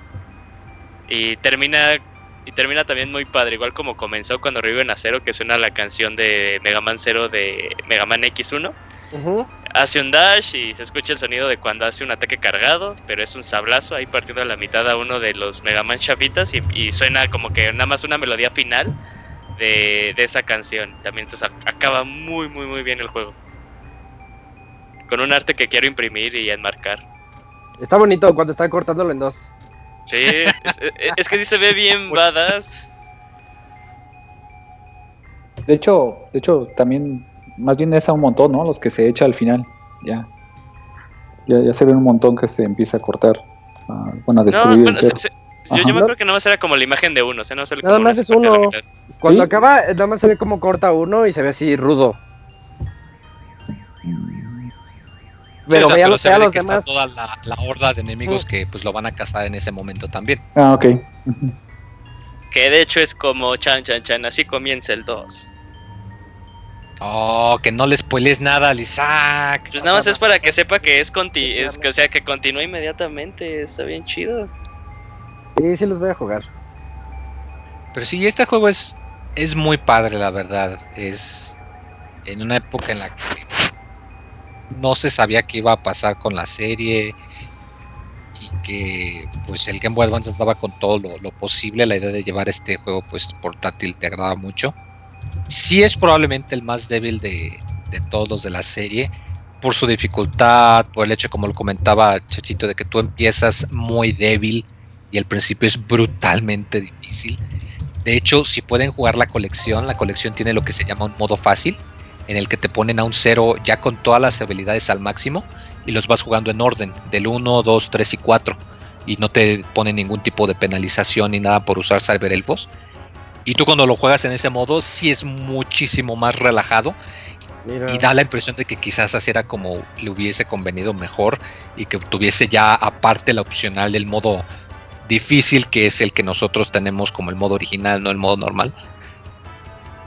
Y termina, y termina también muy padre, igual como comenzó cuando reviven a Cero, que suena la canción de Mega Man Zero de Mega Man X1 Ujú. hace un dash y se escucha el sonido de cuando hace un ataque cargado, pero es un sablazo ahí partiendo a la mitad a uno de los Mega Man chapitas y, y suena como que nada más una melodía final de, de esa canción. También entonces ac- acaba muy, muy, muy bien el juego. Con un arte que quiero imprimir y enmarcar. Está bonito cuando están cortándolo en dos. Sí, es, es- es que sí se ve bien badass. De hecho, de hecho, también, más bien es a un montón, ¿no? Los que se echa al final. Ya. Ya, ya se ve un montón que se empieza a cortar. ah, bueno, a No, destruir el bueno, se- yo, me acuerdo que nada más era como la imagen de uno, o sea, no Nada como más es uno. Cuando Sí. acaba, nada más se ve como corta uno y se ve así rudo. Sí, Pero o sea, pero se ve de los que está toda la, la horda de enemigos que pues lo van a cazar en ese momento también. Ah, ok. Que de hecho es como chan chan chan, así comienza el 2. Oh, que no le spoiles nada al Isaac. Pues nada más es para que sepa que es conti es que o sea que continúa inmediatamente, está bien chido. Sí, sí los voy a jugar. Pero sí, este juego es, es muy padre, la verdad. Es en una época en la que no se sabía qué iba a pasar con la serie y que pues el Game Boy Advance andaba con todo lo, posible. La idea de llevar este juego pues portátil te agrada mucho. Sí es probablemente el más débil de, de todos los de la serie por su dificultad, por el hecho, como lo comentaba Chachito, de que tú empiezas muy débil y al principio es brutalmente difícil. De hecho, si pueden jugar la colección, la colección tiene lo que se llama un modo fácil, en el que te ponen a un cero ya con todas las habilidades al máximo y los vas jugando en orden, del 1, 2, 3 y 4. Y no te ponen ningún tipo de penalización ni nada por usar Cyber Elfos. Y tú cuando lo juegas en ese modo, sí es muchísimo más relajado Mira. y da la impresión de que quizás así era como le hubiese convenido mejor y que tuviese ya aparte la opcional del modo difícil que es el que nosotros tenemos como el modo original, no el modo normal.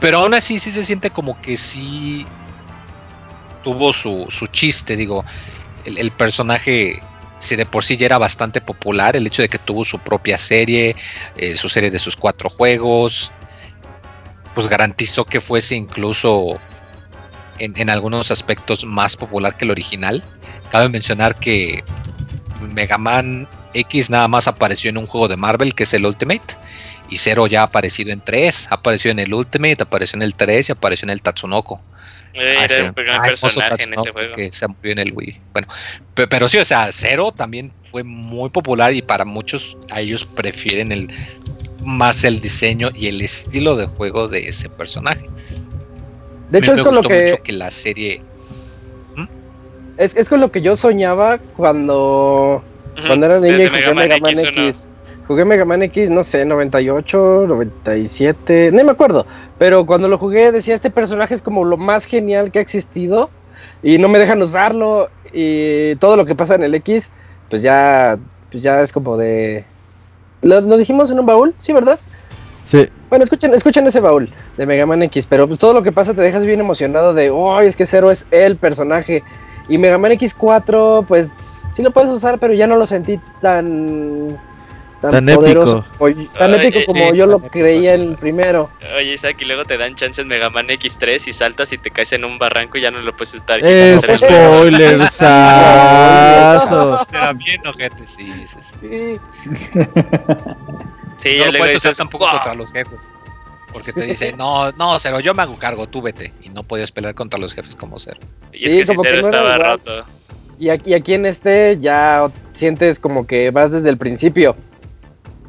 Pero aún así sí se siente como que sí tuvo su, su chiste, digo, el, personaje si de por sí ya era bastante popular, el hecho de que tuvo su propia serie, eh, su serie de sus cuatro juegos, pues garantizó que fuese incluso en, en algunos aspectos más popular que el original. Cabe mencionar que Mega Man X nada más apareció en un juego de Marvel que es el Ultimate. Y Zero ya ha aparecido en tres. Apareció en el Ultimate, apareció en el 3 y apareció en el Tatsunoko. Eh, Ah, era gran hermoso personaje en ese juego. Que se murió en el Wii. Bueno, pe- pero, sí, o sea, Zero también fue muy popular y para muchos a ellos prefieren el más el diseño y el estilo de juego de ese personaje. De hecho, A mí es me con lo gustó que mucho que la serie es, es con lo que yo soñaba cuando, Ujú, cuando era niño y jugué Mega Man X. X1. Jugué Mega Man X, no sé, 98, 97, no me acuerdo. Pero cuando lo jugué decía, este personaje es como lo más genial que ha existido. Y no me dejan usarlo. Y todo lo que pasa en el X, pues ya, pues ya es como de... ¿Lo, lo dijimos en un baúl? Sí, ¿verdad? Sí, Bueno, escuchen, escuchen ese baúl de Mega Man X, pero pues todo lo que pasa te dejas bien emocionado de, oh, es que Zero es el personaje. Y Mega Man X4, pues sí lo puedes usar, pero ya no lo sentí tan... Tan poderoso, o- tan Ay, épico como sí, yo lo tan épico, creía en el primero. Oye, Isaac, y luego te dan chance en Mega Man X3 y saltas y te caes en un barranco y ya no lo puedes estar. Eh, spoilersazo. será bien ojete, sí, sí, sí. Sí, Sí, no ya lo puedes usar tampoco "Wow". contra los jefes. Porque te dice, no, no, Cero, yo me hago cargo, tú vete. Y no podías pelear contra los jefes como Cero. Y es Sí, que si como que Zero no era estaba roto. Y aquí, aquí en este ya sientes como que vas desde el principio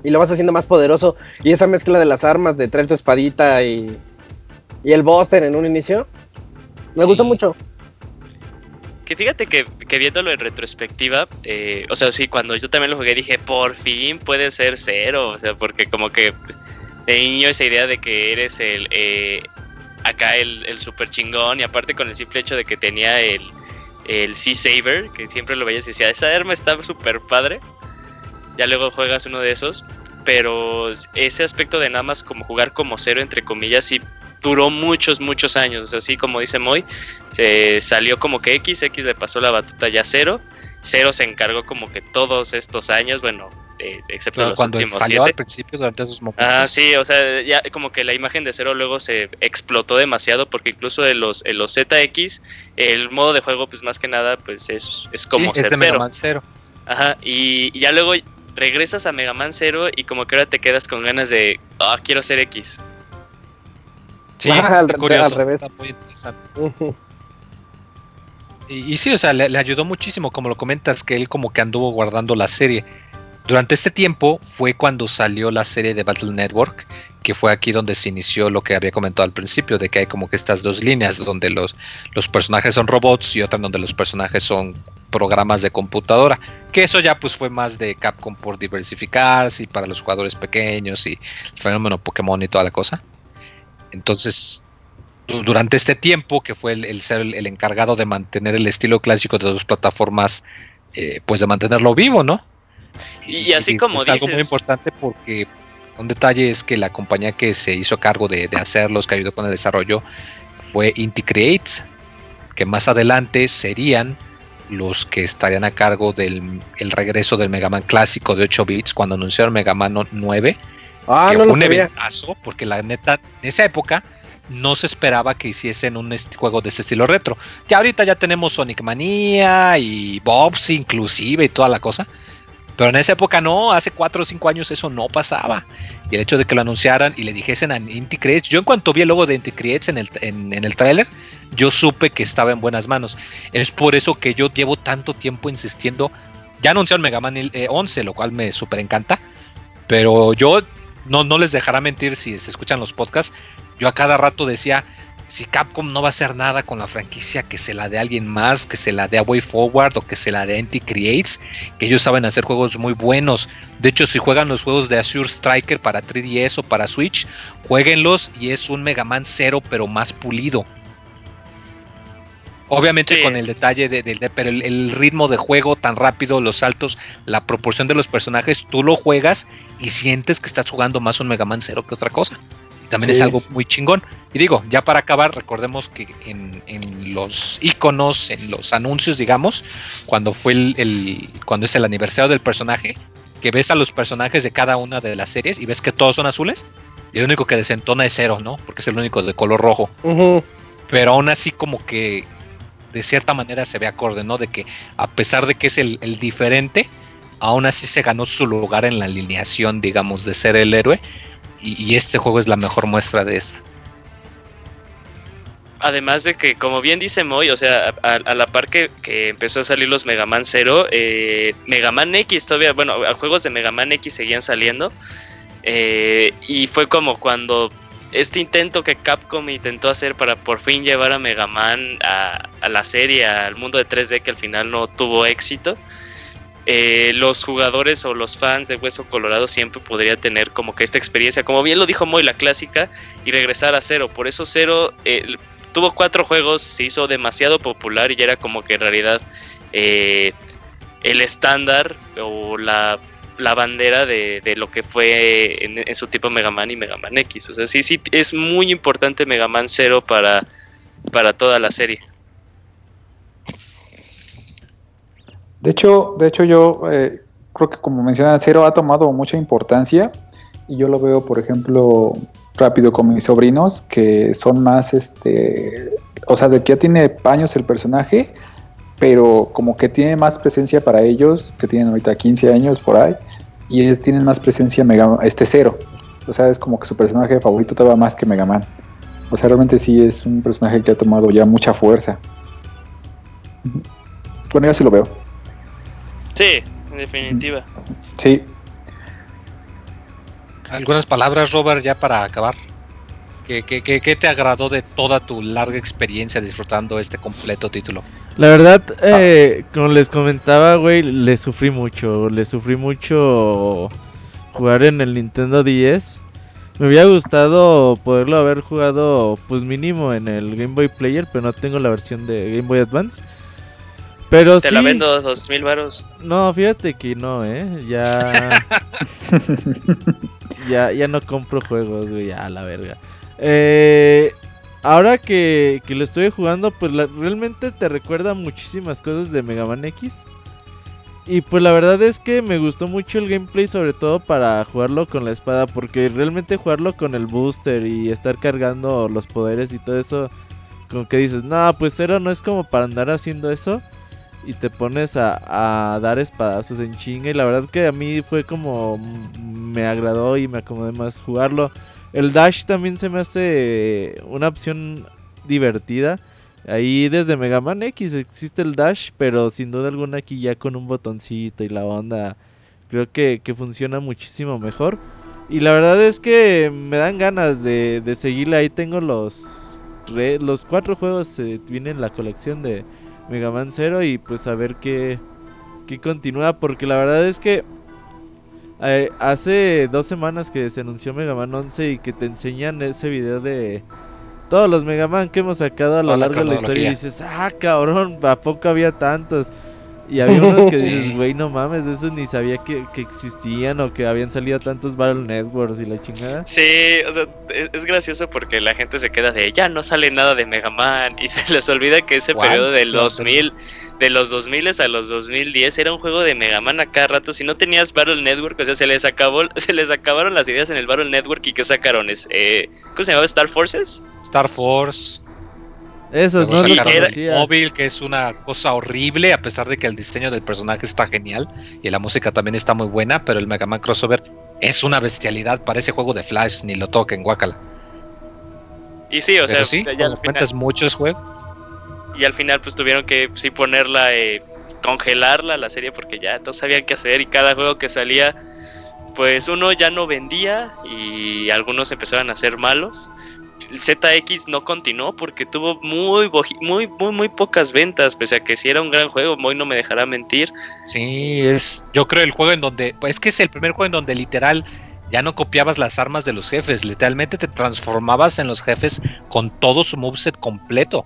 y lo vas haciendo más poderoso. Y esa mezcla de las armas, de traer tu espadita y, y el Buster en un inicio, me Sí. gustó mucho. Que fíjate que, que viéndolo en retrospectiva, eh, o sea, sí, cuando yo también lo jugué dije, por fin puede ser cero, o sea, porque como que de niño esa idea de que eres el, eh, acá el, el super chingón y aparte con el simple hecho de que tenía el, el Sea Saber, que siempre lo veías y decía, esa arma está súper padre, ya luego juegas uno de esos, pero ese aspecto de nada más como jugar como cero, entre comillas, sí duró muchos, muchos años, o sea, así como dice Moy, se salió como que X, X le pasó la batuta ya cero, cero se encargó como que todos estos años, bueno, eh, excepto Claro, los cuando últimos salió siete. al principio durante esos momentos. Ah, sí, o sea, ya como que la imagen de cero luego se explotó demasiado porque incluso en los, en los ZX el modo de juego pues más que nada pues es, es como Sí, es ser de Mega cero. Man Zero. Ajá, y, y ya luego regresas a Mega Man Zero y como que ahora te quedas con ganas de, ah, quiero ser X. Sí, Ah, al curioso. al revés. Está muy interesante. Y, y sí, o sea, le, le ayudó muchísimo, como lo comentas, que él como que anduvo guardando la serie. Durante este tiempo fue cuando salió la serie de Battle Network, que fue aquí donde se inició lo que había comentado al principio, de que hay como que estas dos líneas, donde los, los personajes son robots y otra donde los personajes son programas de computadora. Que eso ya pues fue más de Capcom por diversificarse y para los jugadores pequeños y el fenómeno Pokémon y toda la cosa. Entonces, du- durante este tiempo, que fue el, el ser el, encargado de mantener el estilo clásico de dos plataformas, eh, pues de mantenerlo vivo, ¿no? Y así como es algo muy dices- importante porque un detalle es que la compañía que se hizo cargo de, de hacerlos, que ayudó con el desarrollo, fue Inti Creates, que más adelante serían los que estarían a cargo del el regreso del Mega Man clásico de 8 bits cuando anunciaron Mega Man 9 Ah, que no fue un eventazo, porque la neta, en esa época no se esperaba que hiciesen un juego de este estilo retro. Ya ahorita ya tenemos Sonic Mania y Bobs inclusive y toda la cosa. Pero en esa época no, hace 4 o 5 años eso no pasaba. Y el hecho de que lo anunciaran y le dijesen a Inti Creates, yo en cuanto vi el logo de Inti Creates en el, en, en el tráiler, yo supe que estaba en buenas manos. Es por eso que yo llevo tanto tiempo insistiendo. Ya anunciaron Mega Man eh, 11, lo cual me súper encanta. Pero yo no, no les dejará mentir si se escuchan los podcasts. Yo a cada rato decía, si Capcom no va a hacer nada con la franquicia, que se la dé a alguien más, que se la dé a Way Forward o que se la dé a Inti Creates, que ellos saben hacer juegos muy buenos. De hecho, si juegan los juegos de Azure Striker para 3DS o para Switch, jueguenlos y es un Mega Man 0 pero más pulido. Obviamente Sí. con el detalle de, de- de- pero el, el ritmo de juego tan rápido, los saltos, la proporción de los personajes, tú lo juegas y sientes que estás jugando más un Mega Man 0 que otra cosa. Y también es algo muy chingón. Y digo, ya para acabar, recordemos que en, en los iconos, en los anuncios, digamos, cuando fue el, el- cuando es el aniversario del personaje, que ves a los personajes de cada una de las series y ves que todos son azules, y el único que desentona es cero, ¿no? Porque es el único de color rojo pero aún así como que de cierta manera se ve acorde, ¿no? De que a pesar de que es el, diferente, aún así se ganó su lugar en la alineación, digamos, de ser el héroe. Y, este juego es la mejor muestra de eso. Además de que, como bien dice Moy, o sea, a, la par que, que empezó a salir los Mega Man 0, eh, Mega Man X todavía, bueno, juegos de Mega Man X seguían saliendo. eh, y fue como cuando este intento que Capcom intentó hacer para por fin llevar a Mega Man a, la serie, al mundo de 3D, que al final no tuvo éxito. eh, los jugadores o los fans de Hueso Colorado siempre podría tener como que esta experiencia, como bien lo dijo Moy, la clásica, y regresar a cero. Por eso cero eh, tuvo cuatro juegos, se hizo demasiado popular y ya era como que en realidad eh, el estándar o la, la bandera de, de lo que fue en, su tipo Mega Man y Mega Man X. O sea, sí, sí, es muy importante Mega Man Zero para, para toda la serie. De hecho, de hecho yo eh, creo que como menciona Cero ha tomado mucha importancia y yo lo veo, por ejemplo, rápido con mis sobrinos que son más, este, o sea, de que ya tiene paños el personaje, pero como que tiene más presencia para ellos, que tienen ahorita 15 años por ahí, y ellos tienen más presencia Mega, este Cero. O sea, es como que su personaje favorito todavía más que Mega Man. O sea, realmente sí es un personaje que ha tomado ya mucha fuerza. Bueno, yo sí lo veo. Sí, en definitiva. Sí. Algunas palabras, Robert, ya para acabar. ¿Qué, qué, qué, qué te agradó de toda tu larga experiencia disfrutando este completo título? La verdad, eh, como les comentaba, güey, le sufrí mucho. Le sufrí mucho jugar en el Nintendo 10. Me hubiera gustado poderlo haber jugado, pues mínimo en el Game Boy Player, pero no tengo la versión de Game Boy Advance. Pero Te sí. la vendo dos mil varos. No, fíjate que no, ¿eh? Ya. ya, ya no compro juegos, güey, a la verga. Eh, ahora que, que lo estoy jugando, pues realmente te recuerda muchísimas cosas de Mega Man X. Y pues la verdad es que me gustó mucho el gameplay, sobre todo para jugarlo con la espada, porque realmente jugarlo con el booster y estar cargando los poderes y todo eso, como que dices, no, pues cero no es como para andar haciendo eso y te pones a, a dar espadazos en chinga. Y la verdad que a mí fue como me agradó y me acomodé más jugarlo. El dash también se me hace una opción divertida. Ahí desde Mega Man X existe el dash, pero sin duda alguna aquí ya con un botoncito y la onda creo que, que funciona muchísimo mejor. Y la verdad es que me dan ganas de, de seguirle. Ahí tengo los, los cuatro juegos, eh, viene en la colección de, Mega Man 0 y pues a ver qué, qué continúa porque la verdad es que eh, hace dos semanas que se anunció Mega Man 11 y que te enseñan ese video de todos los Mega Man que hemos sacado a lo largo de la historia y dices, ah cabrón, ¿a poco había tantos? Y había unos que dices, güey, no mames, de esos ni sabía que, que existían o que habían salido tantos Battle Networks y la chingada. Sí, o sea, es, es gracioso porque la gente se queda de ya no sale nada de Mega Man y se les olvida que ese ¿Cuál? periodo del No, 2000, de los 2000 a los 2010 era un juego de Mega Man a cada rato. Si no tenías Battle Network, o sea, se les acabó, se les acabaron las ideas en el Battle Network y que sacaron es, eh, ¿cómo se llamaba? Star Forces. Star Force. Esos Luego no conocía. móvil, que es una cosa horrible, a pesar de que el diseño del personaje está genial y la música también está muy buena, pero el Mega Man Crossover es una bestialidad, parece juego de Flash, ni lo toquen, guácala. Y sí, o pero sea, sí, ya al final, muchos juegos. y al final pues tuvieron que sí ponerla, eh, congelarla la serie porque ya no sabían qué hacer y cada juego que salía pues uno ya no vendía y algunos empezaron a ser malos. El ZX no continuó porque tuvo muy, muy, muy, muy pocas ventas, pese a que si era un gran juego, Moy no me dejará mentir. Sí, es, yo creo el juego en donde, pues es que es el primer juego en donde literal ya no copiabas las armas de los jefes, literalmente te transformabas en los jefes con todo su moveset completo.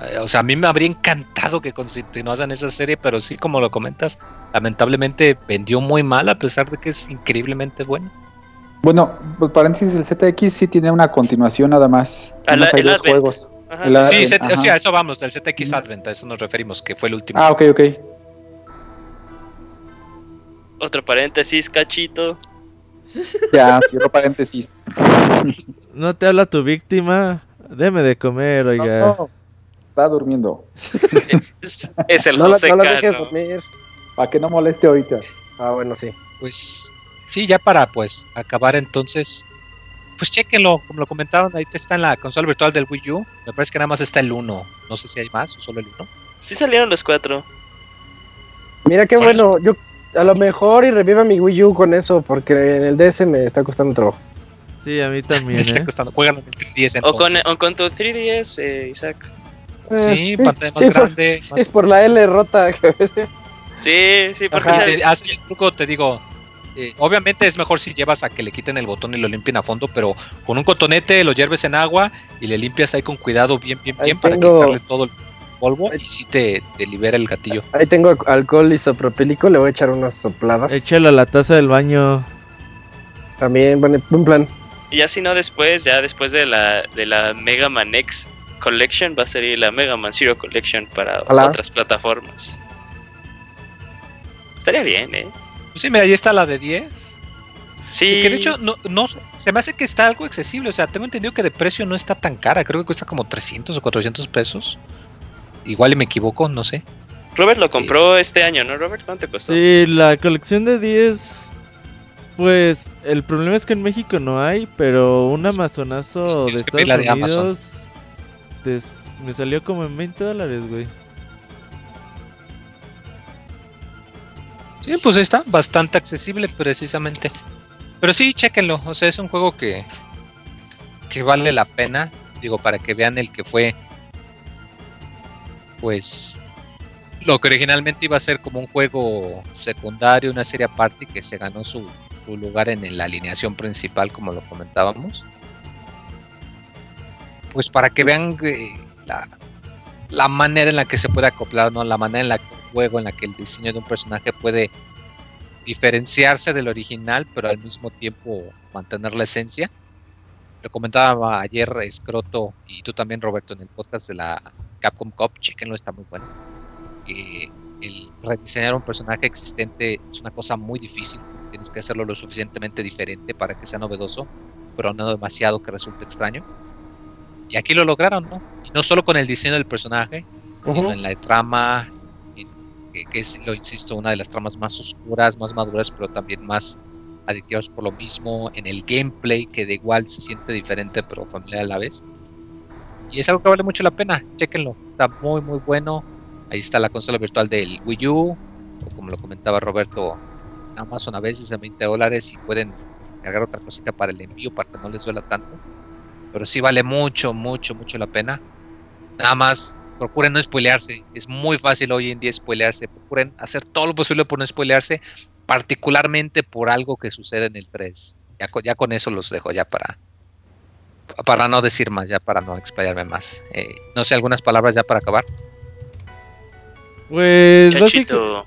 Eh, O sea, a mí me habría encantado que continuasen esa serie, pero sí, como lo comentas, lamentablemente vendió muy mal a pesar de que es increíblemente bueno. Bueno, pues paréntesis, el ZX sí tiene una continuación nada más. Hay el dos Advent. juegos. El- Sí, Z- ajá. o sea, a eso vamos, del ZX Advent, a eso nos referimos, que fue el último. Ah, ok, ok. Otro paréntesis, cachito. Ya, cierro paréntesis. No te habla tu víctima. Deme de comer, oiga. no, está durmiendo. Es, es el No la, José no la dejes dormir. Para que no moleste ahorita. Ah, bueno, sí. Pues sí, ya para pues acabar entonces, pues chequenlo, como lo comentaron, ahí está en la consola virtual del Wii U, me parece que nada más está el 1, no sé si hay más o solo el 1. Sí salieron los cuatro. Mira qué bueno. Yo a lo mejor y reviva mi Wii U con eso, porque en el DS me está costando trabajo. Sí, a mí también, está ¿eh? costando, juegan en el 3DS O con, entonces. o con tu 3DS, eh, Isaac. Eh, Sí, pantalla más sí, por- grande, más Es por la L rota. Sí, sí, porque Ajá. haces el truco, te digo. Eh, obviamente es mejor si llevas a que le quiten el botón y lo limpien a fondo, pero con un cotonete lo hierves en agua y le limpias ahí con cuidado, bien, bien, Ahí bien, para tengo- quitarle todo el polvo y sí te, te libera el gatillo. Ahí tengo alcohol isopropílico, le voy a echar unas sopladas. Échalo a la taza del baño. También, buen, buen plan. y ya si no después, ya después de la, de la Mega Man X Collection va a salir la Mega Man Zero Collection para otras plataformas. Estaría bien, ¿eh? Pues sí, mira, ahí está la de 10. Sí. Que de hecho, no, no, se me hace que está algo accesible. O sea, tengo entendido que de precio no está tan cara. Creo que cuesta como 300 o 400 pesos. Igual y me equivoco, no sé. Robert lo compró este año, ¿no, Robert? ¿Cuánto te costó? Sí, la colección de 10. Pues el problema es que en México no hay, pero un amazonazo de Estados pedirla de. Unidos me salió como en 20 dólares, güey. Sí, pues está bastante accesible precisamente. Pero sí, chéquenlo. O sea, es un juego que, que vale la pena. Digo, para que vean el que fue. Pues. Lo que originalmente iba a ser como un juego secundario, una serie aparte, que se ganó su, su lugar en la alineación principal, como lo comentábamos. Pues para que vean eh, la, la manera en la que se puede acoplar, ¿no? La manera en la que juego, en la que el diseño de un personaje puede diferenciarse del original, pero al mismo tiempo mantener la esencia. Lo comentaba ayer Scroto y tú también, Roberto, en el podcast de la Capcom Cup, chequenlo, está muy bueno. el rediseñar un personaje existente es una cosa muy difícil, tienes que hacerlo lo suficientemente diferente para que sea novedoso, pero no demasiado que resulte extraño. Y aquí lo lograron, ¿no? Y no solo con el diseño del personaje, sino en la trama, que, es, lo insisto, una de las tramas más oscuras, más maduras, pero también más adictivas por lo mismo, en el gameplay, que de igual se siente diferente, pero familiar a la vez. Y es algo que vale mucho la pena, chequenlo, está muy, muy bueno. Ahí está la consola virtual del Wii U, como lo comentaba Roberto, Amazon a veces a 20 dólares y pueden cargar otra cosita para el envío para que no les duela tanto. Pero sí vale mucho, mucho, mucho la pena. Nada más procuren no spoilearse. Es muy fácil hoy en día spoilearse. Procuren hacer todo lo posible por no spoilearse, particularmente por algo que sucede en el 3. Ya, ya con eso los dejo ya para, para no decir más, ya para no explayarme más. Eh, no sé, algunas palabras ya para acabar. Pues, Chachito.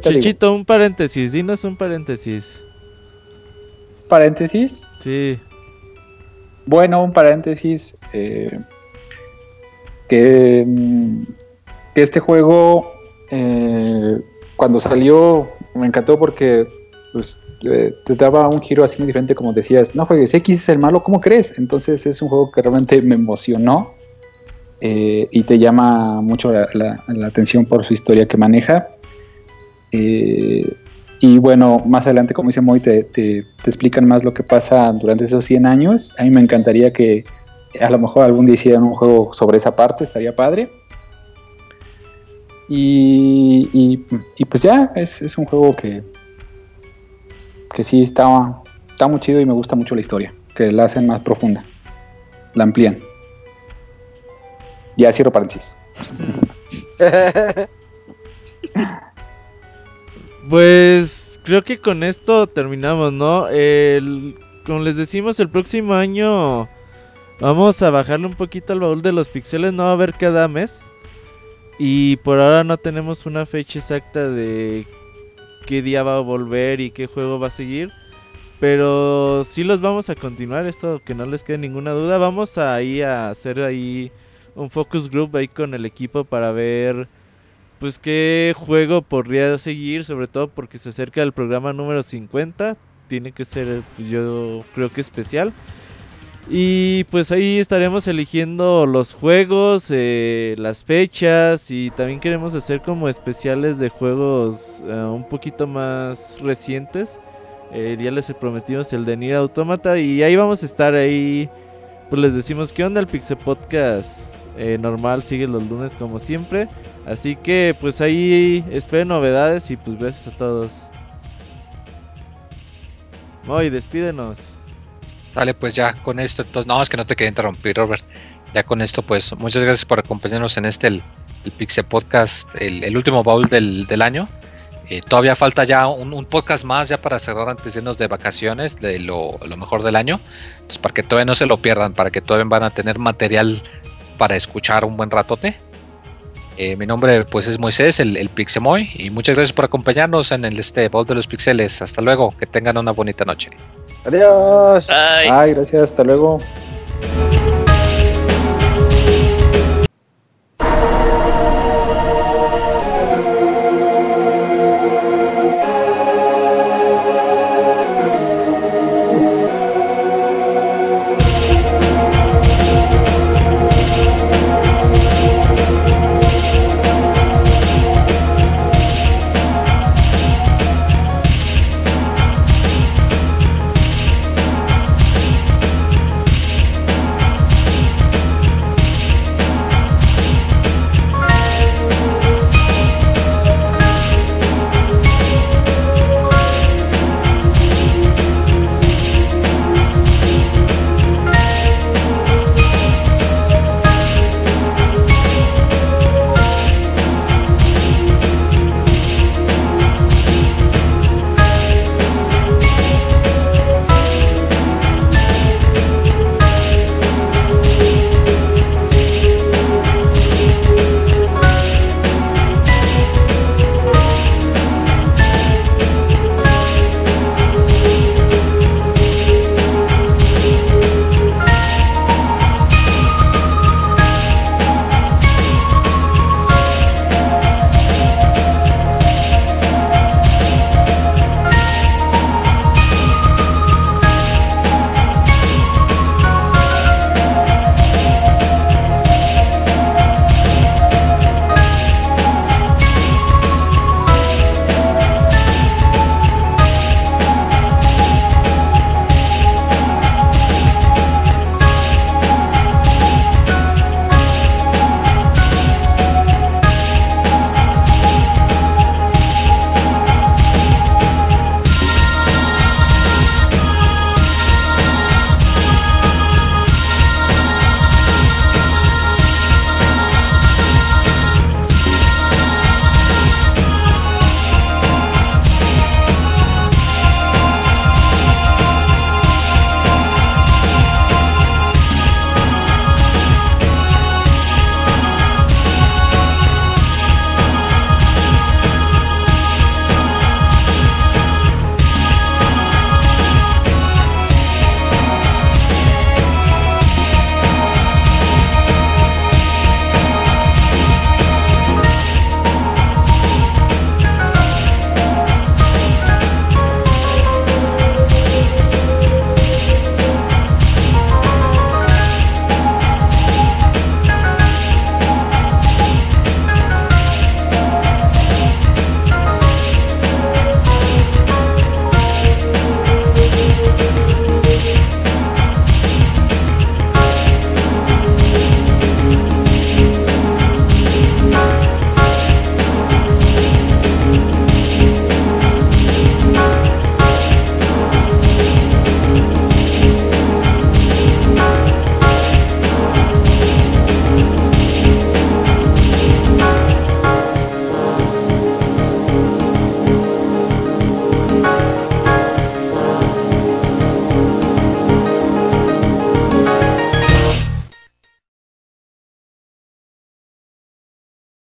Chachito, un paréntesis, dinos un paréntesis. ¿Paréntesis? Sí. Bueno, un paréntesis. Eh, Mm, que, este juego, eh, cuando salió, me encantó porque pues, eh, te daba un giro así muy diferente, como decías, no juegues, X es el malo, ¿cómo crees? Entonces es un juego que realmente me emocionó eh, y te llama mucho la, atención por su historia que maneja. y bueno, más adelante, como dice Moy, te, te, explican más lo que pasa durante esos 100 años. A mí me encantaría que, a lo mejor algún día hicieran un juego sobre esa parte, estaría padre. Y, y, pues ya, es, es, un juego que, que sí está, está muy chido y me gusta mucho la historia, que la hacen más profunda, la amplían. Ya cierro paréntesis. pues creo que con esto terminamos, ¿no? El, como les decimos, el próximo año Vamos a bajarle un poquito al baúl de los pixeles, no va a haber cada mes. Y por ahora no tenemos una fecha exacta de qué día va a volver y qué juego va a seguir. Pero sí los vamos a continuar, esto que no les quede ninguna duda. Vamos a ir a hacer ahí un focus group ahí con el equipo para ver pues qué juego podría seguir, sobre todo porque se acerca el programa número 50. Tiene que ser, pues yo creo que especial. Y pues ahí estaremos eligiendo los juegos, eh, las fechas y también queremos hacer como especiales de juegos eh, un poquito más recientes. Eh, ya les prometimos el de Nier Automata y ahí vamos a estar ahí. Pues les decimos que onda el Pixel Podcast normal sigue los lunes como siempre. Así que pues ahí espero novedades y pues gracias a todos. Hoy despídenos. Vale, pues ya con esto, entonces, no, es que no te quería interrumpir, Robert. Ya con esto, pues, muchas gracias por acompañarnos en este, el, el Pixel Podcast, el, último baúl del, año. Eh, todavía falta ya un, podcast más ya para cerrar antes de irnos de vacaciones, de lo, mejor del año. Entonces, para que todavía no se lo pierdan, para que todavía van a tener material para escuchar un buen ratote. Eh, mi nombre pues es Moisés, el, el Pixemoy, y muchas gracias por acompañarnos en el este baúl de los pixeles. Hasta luego, que tengan una bonita noche. Adiós. Bye. Ay, gracias. Hasta luego.